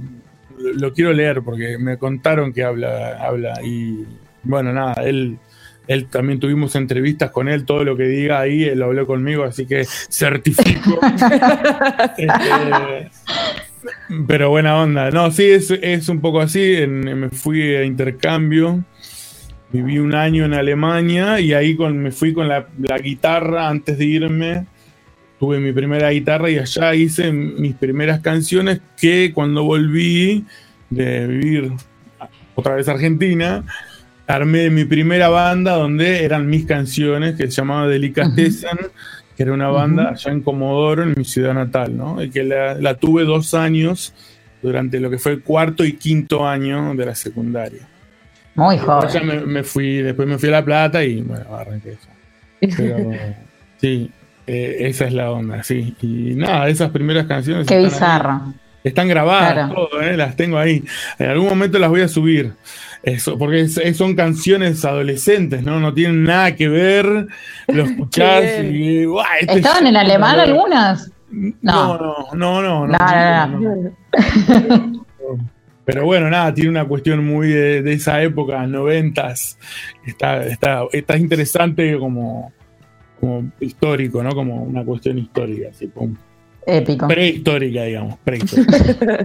lo quiero leer porque me contaron que habla. habla y bueno, nada, él, él también tuvimos entrevistas con él. Todo lo que diga ahí, él habló conmigo, así que certifico. Este, pero buena onda. No, sí, es, es un poco así. En- me fui a intercambio. Viví un año en Alemania y ahí con, me fui con la, la guitarra antes de irme. Tuve mi primera guitarra y allá hice mis primeras canciones que cuando volví de vivir otra vez a Argentina, armé mi primera banda donde eran mis canciones que se llamaba Delicatessen, que era una banda allá en Comodoro, en mi ciudad natal, ¿no? Y que la, la tuve dos años durante lo que fue el cuarto y quinto año de la secundaria. Muy Después joven. me, me fui, después me fui a La Plata y bueno, arranqué eso. Pero sí, eh, esa es la onda, sí. Y nada, esas primeras canciones. Qué están ahí. bizarro. Están grabadas, Claro. todo, eh, las tengo ahí. En algún momento las voy a subir. Eso, porque es- es- son canciones adolescentes, ¿no? No tienen nada que ver. Lo escuchás y. este ¿Estaban es- en alemán algunas? No, no, no, no. No, no, no. Pero bueno, nada, tiene una cuestión muy de, de esa época, noventas. Está, está, está interesante como, como histórico, ¿no? Como una cuestión histórica, así, pum. Épico. prehistórica, digamos, prehistórica.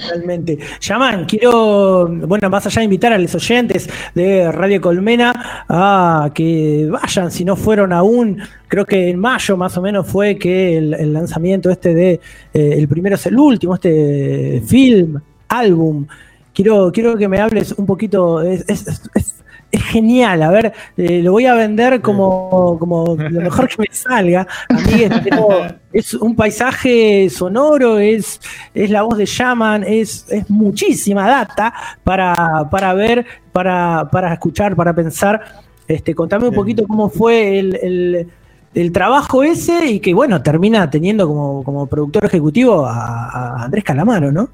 Totalmente. Yaman, quiero, bueno, más allá de invitar a los oyentes de Radio Colmena a que vayan, si no fueron aún, creo que en mayo más o menos fue que el, el lanzamiento este de, eh, el primero es el último, este film, álbum. Quiero, quiero que me hables un poquito, es, es- es- es genial, a ver, eh, lo voy a vender como, como lo mejor que me salga. A mí es, tipo, es un paisaje sonoro, es, es la voz de Shaman, es, es muchísima data para, para ver, para, para escuchar, para pensar. Este, contame un poquito cómo fue el, el- el trabajo ese y que, bueno, termina teniendo como, como productor ejecutivo a, a Andrés Calamaro, ¿no?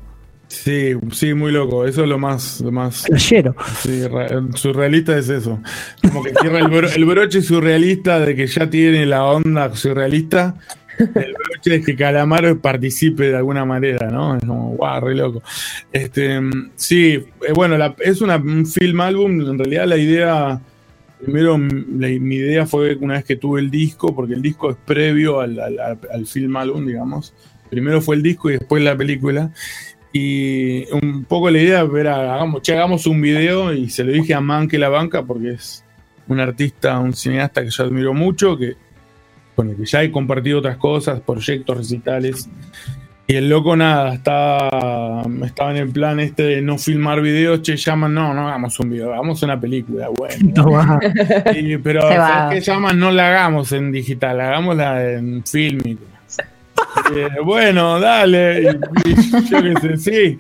Sí, sí, muy loco. Eso es lo más. Lo más. Sí, surrealista es eso. Como que cierra el, bro- el broche surrealista de que ya tiene la onda surrealista. El broche es que Calamaro participe de alguna manera, ¿no? Es como, guau, re loco. Este, sí, eh, bueno, la- es una, un film álbum. En realidad, la idea. Primero, la- mi idea fue una vez que tuve el disco, porque el disco es previo al, al- al film álbum, digamos. Primero fue el disco y después la película. Y un poco la idea era, hagamos, che, hagamos un video y se lo dije a Man que la banca porque es un artista, un cineasta que yo admiro mucho, que con el que ya he compartido otras cosas, proyectos, recitales. Y el loco nada, estaba, estaba en el plan este de no filmar videos, che, llaman, no, no hagamos un video, hagamos una película, bueno. Y- pero Se va. ¿sabes qué llaman? No la hagamos en digital, hagámosla en fílmico. Eh, bueno, dale. Y, y yo qué sé, sí.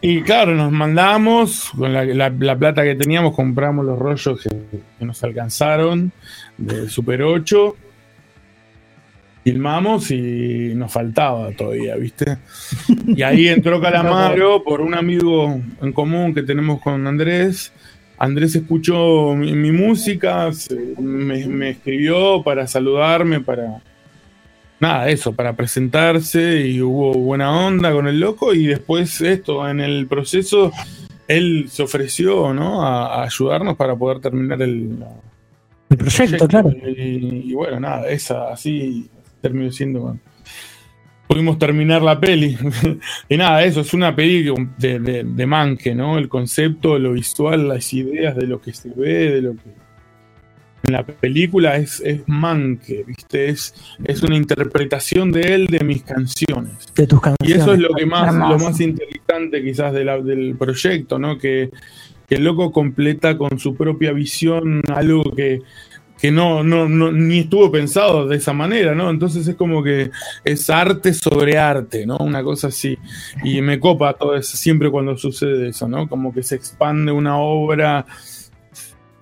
Y claro, nos mandamos, con la, la- la plata que teníamos, compramos los rollos que, que nos alcanzaron de Super 8. Filmamos y nos faltaba todavía, ¿viste? Y ahí entró Calamaro por un amigo en común que tenemos con Andrés. Andrés escuchó mi, mi música, me escribió para saludarme, para, nada, eso, para presentarse y hubo buena onda con el loco y después esto, en el proceso, él se ofreció, ¿no? A, a ayudarnos para poder terminar el, El proyecto, claro. Y, y bueno, nada, esa así terminó siendo... bueno, Pudimos terminar la peli. y nada, eso es una peli de, de, de manque, ¿no? El concepto, lo visual, las ideas de lo que se ve, de lo que en la película es, es manque, ¿viste? Es, es una interpretación de él de mis canciones. De tus Y canciones. eso es lo que más, lo más interesante quizás de la- del proyecto, ¿no? Que, que el loco completa con su propia visión algo que, que no, no, no, ni estuvo pensado de esa manera, ¿no? Entonces es como que es arte sobre arte, ¿no? Una cosa así. Y me copa todo eso, siempre cuando sucede eso, ¿no? Como que se expande una obra,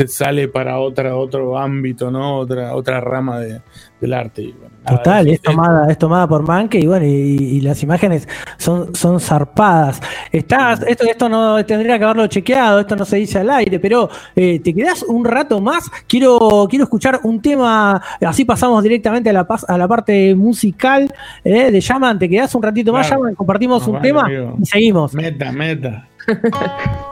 se sale para otra, otro ámbito, ¿no? Otra, otra rama de- del arte. Y bueno, nada, Total, es tomada, es tomada por Manque y bueno, y, y las imágenes son, son zarpadas. Estás, esto, esto no tendría que haberlo chequeado, esto no se dice al aire, pero eh, te quedás un rato más. Quiero, quiero escuchar un tema, así pasamos directamente a la, a la parte musical eh, de Yaman. Te quedás un ratito más, Claro. Yaman, compartimos un vale, tema amigo. y seguimos. Meta, meta.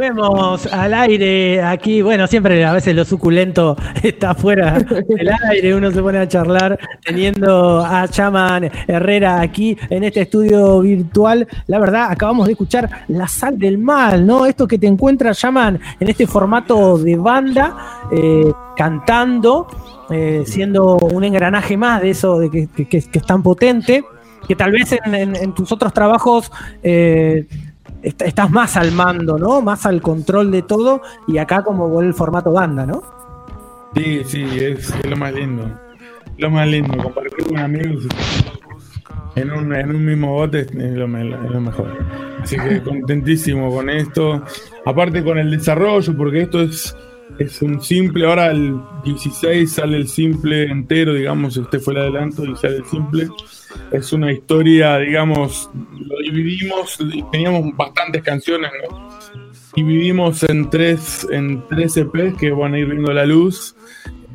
Volvemos al aire aquí. Bueno, siempre a veces lo suculento está fuera del aire. Uno se pone a charlar teniendo a Chaman Herrera aquí en este estudio virtual. La verdad, acabamos de escuchar La Sal del Mal, ¿no? Esto que te encuentras, Chaman, en este formato de banda, eh, cantando, eh, siendo un engranaje más de eso de que, que- es tan potente. Que tal vez en tus otros trabajos eh, est- estás más al mando, ¿no? Más al control de todo y acá como el formato banda, ¿no? Sí, sí, es, lo más lindo. Lo más lindo, compartir con amigos en un, en un mismo bote es lo mejor. Así que contentísimo con esto. Aparte con el desarrollo, porque esto es, es un simple, ahora el 16 sale el simple entero, digamos, este fue el adelanto y sale el simple. Es una historia, digamos, lo dividimos, teníamos bastantes canciones, ¿no? dividimos en tres, en tres EPs que van a ir viendo la luz.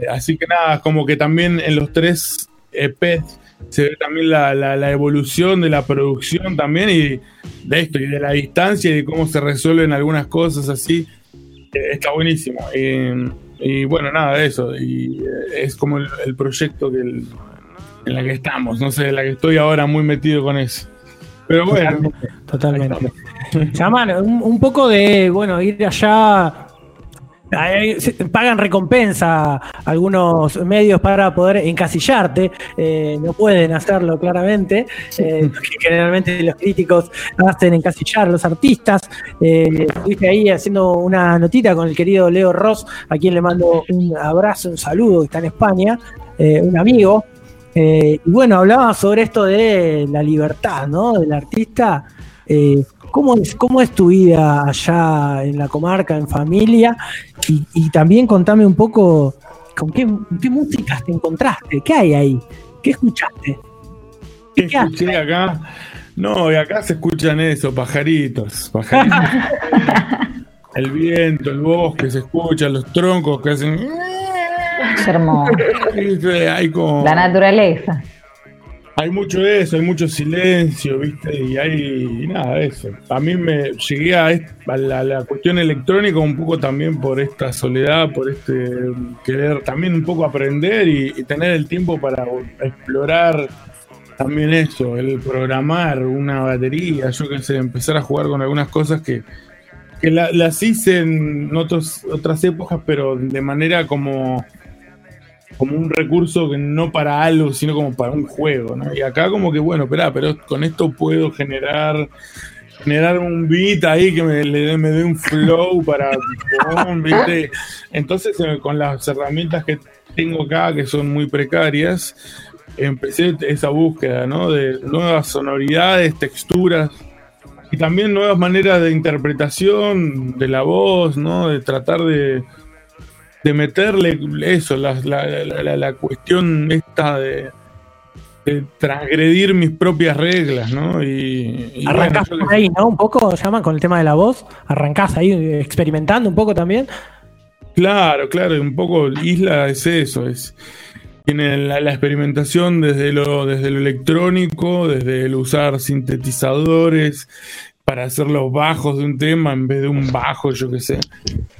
Así que nada, como que también en los tres EPs se ve también la, la- la evolución de la producción también y de esto, y de la distancia y de cómo se resuelven algunas cosas así. Está buenísimo. Eh, y bueno, nada de eso. Y eh, es como el, el proyecto que el- en la que estamos. No sé, en la que estoy ahora muy metido con eso. Pero bueno. Totalmente. Llaman un, un poco de, bueno, ir allá. Pagan recompensa algunos medios para poder encasillarte. eh, no pueden hacerlo claramente. eh, generalmente los críticos hacen encasillar a los artistas. Eh, estuviste ahí haciendo una notita con el querido Leo Ross, a quien le mando un abrazo, un saludo, que está en España, eh, un amigo. Y bueno, hablaba sobre esto de la libertad, ¿no? Del artista. ¿Cómo, es, ¿Cómo es tu vida allá en la comarca, en familia? Y, y también contame un poco con qué, qué músicas te encontraste, qué hay ahí, qué escuchaste. ¿Qué escuché acá? No, y acá se escuchan eso, pajaritos, pajaritos. el viento, el bosque, se escuchan los troncos que hacen. Es hermoso. ¿Viste? Hay como. La naturaleza. Hay mucho eso, hay mucho silencio, ¿viste? Y hay y nada eso. A mí me llegué a, la, cuestión electrónica un poco también por esta soledad, por este querer también un poco aprender y, tener el tiempo para explorar también eso, el programar una batería, yo qué sé, empezar a jugar con algunas cosas que, que la- las hice en otros, otras épocas, pero de manera como como un recurso que no para algo, sino como para un juego, ¿no? Y acá como que, bueno, espera, pero con esto puedo generar generar un beat ahí que me, le me dé un flow para... ¿viste? Entonces, eh, con las herramientas que tengo acá, que son muy precarias, empecé esa búsqueda, ¿no? De nuevas sonoridades, texturas, y también nuevas maneras de interpretación de la voz, ¿no? De tratar de, de meterle eso, la, la, la- la- cuestión esta de, de transgredir mis propias reglas, ¿no? Y, y Arrancás bueno, yo por ahí, ¿no? Un poco, llaman con el tema de la voz. Arrancás ahí eh, experimentando un poco también. Claro, claro, un poco Isla es eso, es tiene la, la experimentación desde lo, desde lo electrónico, desde el usar sintetizadores para hacer los bajos de un tema en vez de un bajo, yo qué sé,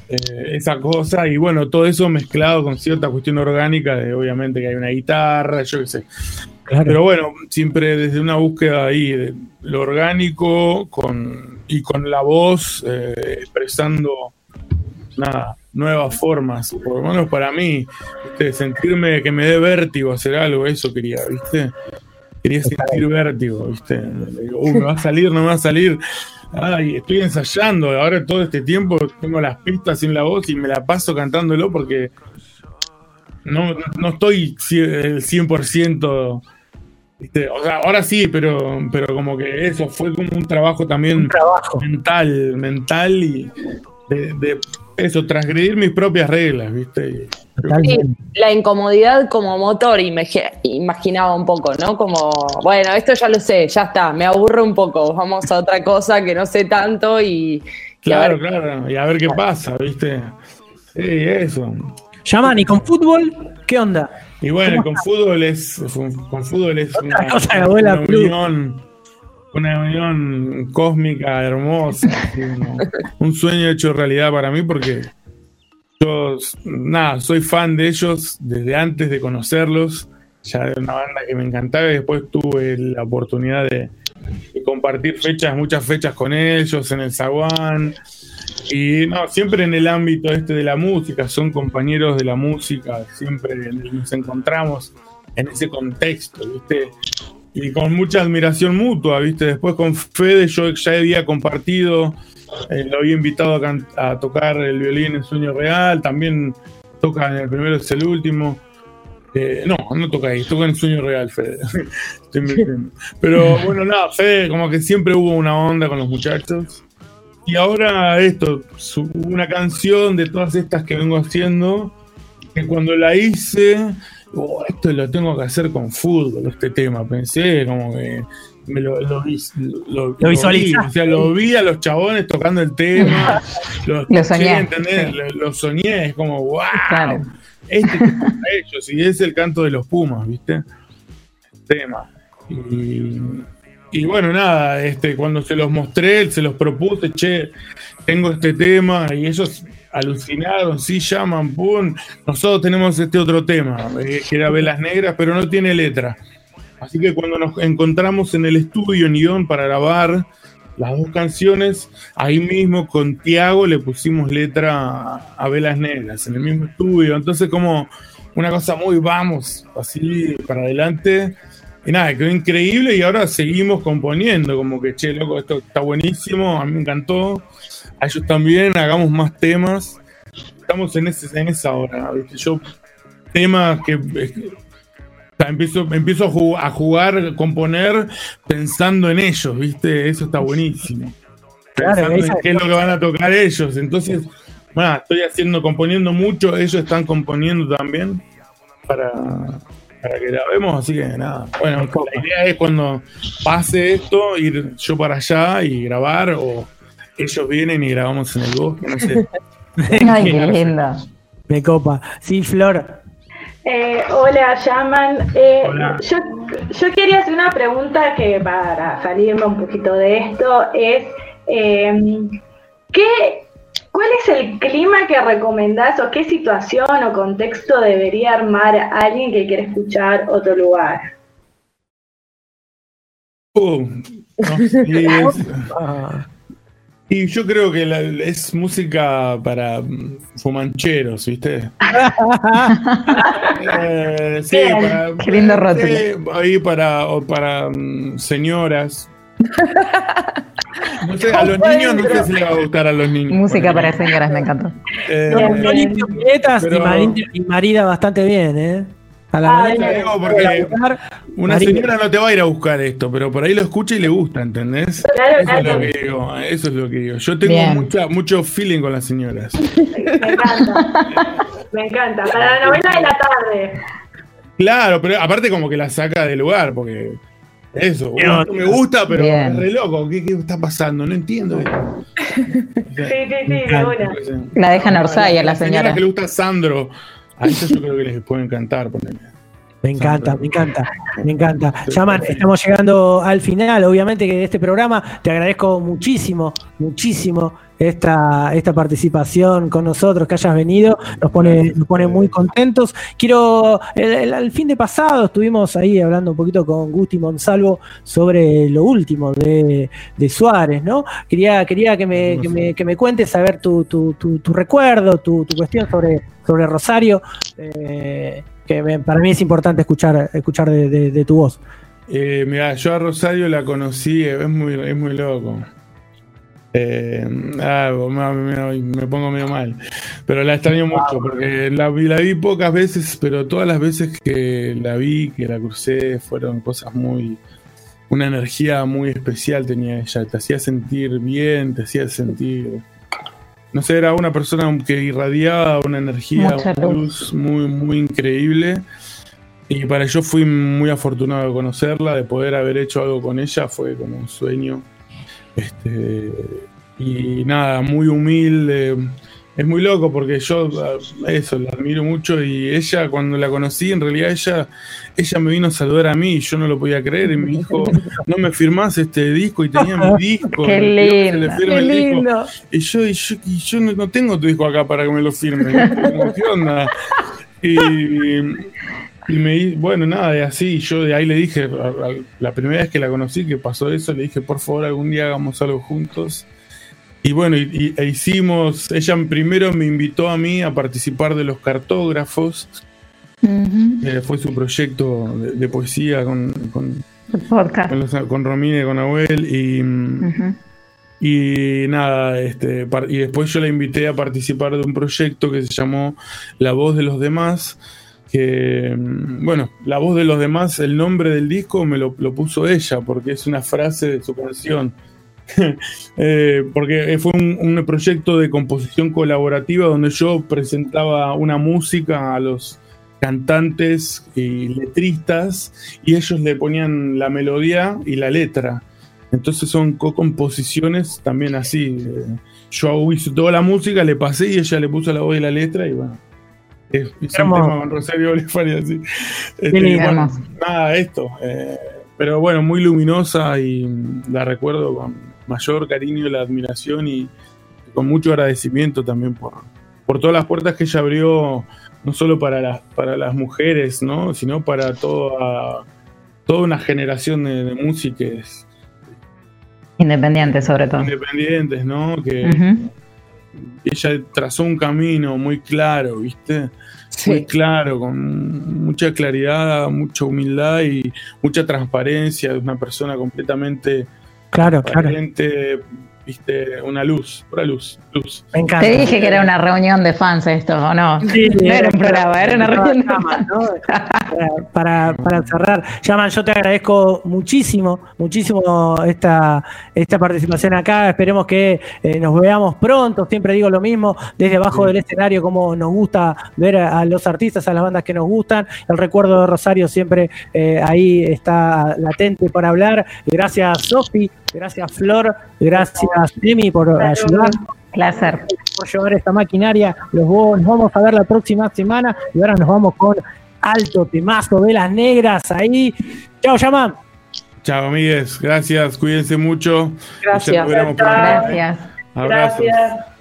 eh, esa cosa, y bueno, todo eso mezclado con cierta cuestión orgánica de obviamente que hay una guitarra, yo qué sé. Pero bueno, siempre desde una búsqueda ahí de lo orgánico con, y con la voz eh, expresando nada, nuevas formas, por lo menos para mí, ¿viste? sentirme que me dé vértigo hacer algo, eso quería, ¿viste? Quería sentir vértigo, ¿viste? Digo, "Uh, me va a salir, no me va a salir. Ay, estoy ensayando, ahora todo este tiempo tengo las pistas sin la voz y me la paso cantándolo porque no, no estoy el 100%. ¿viste? O sea, ahora sí, pero, pero como que eso fue como un trabajo también mental, mental y de, de eso, transgredir mis propias reglas, ¿viste? Sí, la incomodidad como motor, imagi- imaginaba un poco, ¿no? Como, bueno, esto ya lo sé, ya está, me aburre un poco, vamos a otra cosa que no sé tanto y... Claro, ver- claro, y a ver qué pasa, ¿viste? Sí, eso. Llaman y con fútbol, ¿qué onda? Y bueno, ¿Cómo con fútbol es con fútbol es una, cosa que una Plus. unión una unión cósmica hermosa, un sueño hecho realidad para mí porque yo, nada, soy fan de ellos desde antes de conocerlos, ya era una banda que me encantaba y después tuve la oportunidad de, de compartir fechas, muchas fechas con ellos en el Zaguán. Y no, siempre en el ámbito este de la música, son compañeros de la música, siempre nos encontramos en ese contexto, ¿viste? Y con mucha admiración mutua, ¿viste? Después con Fede yo ya había compartido, eh, lo había invitado a, a tocar el violín en Sueño Real, también toca en el primero es el último. Eh, no, no toca ahí, toca en Sueño Real, Fede. Estoy. Pero bueno, nada, Fede, como que siempre hubo una onda con los muchachos. Y ahora esto, una canción de todas estas que vengo haciendo, que cuando la hice, "Oh, esto lo tengo que hacer con fútbol, este tema. Pensé como que me lo, lo, lo- o sea, lo vi a los chabones tocando el tema, lo, escuché, soñé, ¿entendés? sí. Lo, soñé, es como, wow, Claro. este es para ellos, y es el canto de los Pumas, ¿viste? tema. Y, y bueno, nada, este, cuando se los mostré, se los propuse, che, tengo este tema, y ellos alucinaron, sí, llaman, pum, nosotros tenemos este otro tema, eh, que era Velas Negras, pero no tiene letra. Así que cuando nos encontramos en el estudio en Ion para grabar las dos canciones, ahí mismo con Tiago le pusimos letra a, Velas Negras, en el mismo estudio. Entonces como una cosa muy vamos, así para adelante. Y nada, quedó increíble y ahora seguimos componiendo, como que, che, loco, esto está buenísimo, a mí me encantó, a ellos también, hagamos más temas. Estamos en, ese, en esa hora, ¿viste? Yo, temas que... o sea, empiezo, empiezo a, ju- a jugar, a componer pensando en ellos, ¿viste? Eso está buenísimo. Claro, Pensando en esa- qué es lo que van a tocar ellos. Entonces, bueno, estoy haciendo, componiendo mucho, ellos están componiendo también para, para que grabemos, así que nada. Bueno, la idea es cuando pase esto, ir yo para allá y grabar, o ellos vienen y grabamos en el bosque, no sé. Ay, qué lindo. Me copa. Sí, Flor. Eh, hola, llaman. Eh, Hola. Yo, yo quería hacer una pregunta que para salirme un poquito de esto es, eh, ¿qué, ¿cuál es el clima que recomendás o qué situación o contexto debería armar alguien que quiere escuchar otro lugar? Uh, no, sí, es- y yo creo que la- es música para mm, fumancheros, ¿viste? Eh, sí, Bien. para, Qué lindo rótulo. sí, ahí para, o para mm, señoras. No sé, a los niños no sé si les va a gustar a los niños. Música para señoras, me encantó. Eh, piletas y, pero- marida, y marida bastante bien, ¿eh? A la Te marida- digo porque una señora no te va a ir a buscar esto, pero por ahí lo escucha y le gusta, ¿entendés? Claro, eso es lo que digo, eso es lo que digo. Yo tengo mucha, mucho feeling con las señoras. Me encanta. Me encanta. Para la novela de la tarde. Claro, pero aparte como que la saca del lugar, porque eso, me gusta, pero Bien. es re loco. ¿Qué, qué está pasando? No entiendo. esto. Sí, sí, sí, de una. La dejan Orsay a la Las señoras señora. que le gusta Sandro, a eso yo creo que les puede encantar. ponele. Me encanta, me encanta, me encanta. Yaman, estamos llegando al final, obviamente, que de este programa. Te agradezco muchísimo, muchísimo esta, esta participación con nosotros, que hayas venido. Nos pone, nos pone muy contentos. Quiero, el, el- el fin de pasado estuvimos ahí hablando un poquito con Gusti Monsalvo sobre lo último de, de Suárez, ¿no? Quería, quería que, me, que, me, que me cuentes, a ver, tu, tu, tu, tu recuerdo, tu, tu cuestión sobre, sobre Rosario. eh, que me- para mí es importante escuchar, escuchar de, de- de tu voz. Eh, mira, yo a Rosario la conocí, es muy, es muy loco. Eh, ah, me, pongo medio mal. Pero la extraño mucho porque la, vi- la vi pocas veces, pero todas las veces que la vi, que la crucé, fueron cosas muy. Una energía muy especial tenía ella. Te hacía sentir bien, te hacía sentir. No sé, era una persona que irradiaba una energía, Mucha una luz muy, muy increíble. Y para yo fui muy afortunado de conocerla, de poder haber hecho algo con ella, fue como un sueño. Este, y nada, muy humilde, es muy loco porque yo ah, eso la admiro mucho y ella cuando la conocí en realidad ella ella me vino a saludar a mí y yo no lo podía creer y me dijo no me firmás este disco y tenía mi disco Qué lindo. Qué disco. y yo y yo, y yo no, no tengo tu disco acá para que me lo firme Como, ¿qué onda? y, y me bueno nada y así. Yo de ahí le dije a- a- la primera vez que la conocí que pasó eso le dije por favor algún día hagamos algo juntos y bueno, y, y- e hicimos, ella primero me invitó a mí a participar de los cartógrafos, eh, fue su proyecto de, de poesía con, con, con, los- con Romina y con Abuel y, Ujú. y nada, este, y después yo la invité a participar de un proyecto que se llamó La Voz de los Demás, que, bueno, La Voz de los Demás, el nombre del disco me lo, puso ella, porque es una frase de su canción. Eh, porque fue un, un proyecto de composición colaborativa donde yo presentaba una música a los cantantes y letristas y ellos le ponían la melodía y la letra. Entonces son co-composiciones también así. eh, Yo hice toda la música, le pasé y ella le puso la voz y la letra y bueno. Es, es un Hermoso. tema con Rosario Bolívar así. Este, bueno, nada, esto. eh, pero bueno, muy luminosa y la recuerdo con mayor cariño, la admiración y con mucho agradecimiento también por, por todas las puertas que ella abrió, no solo para las, para las mujeres, ¿no? sino para toda, toda una generación de, de músicos Independiente, sobre todo. independientes, ¿no? Que. Ella trazó un camino muy claro, ¿viste? Muy claro, con mucha claridad, mucha humildad y mucha transparencia de una persona completamente Claro, claro. ¿Viste? Una luz, pura luz, luz. Me encanta. Te dije que era una reunión de fans esto, ¿o no? Sí, no era un programa, era una reunión de fans. para, para cerrar. Yaman, yo te agradezco muchísimo, muchísimo esta, esta participación acá. Esperemos que eh, nos veamos pronto. Siempre digo lo mismo, desde abajo del escenario, como nos gusta ver a, a los artistas, a las bandas que nos gustan. El recuerdo de Rosario siempre eh, ahí está latente para hablar. Gracias, Sofi. Gracias, Flor. Gracias, Demi, por ayudar Placer. por llevar esta maquinaria. Los nos vamos a ver la próxima semana y ahora nos vamos con alto temazo, velas negras ahí. Chao, Yaman. Chao, amigues. Gracias, cuídense mucho. Gracias. Gracias. Abrazos. Gracias.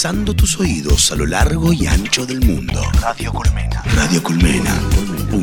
Polinizando tus oídos a lo largo y ancho del mundo. Radio Colmena. Radio Colmena. Punto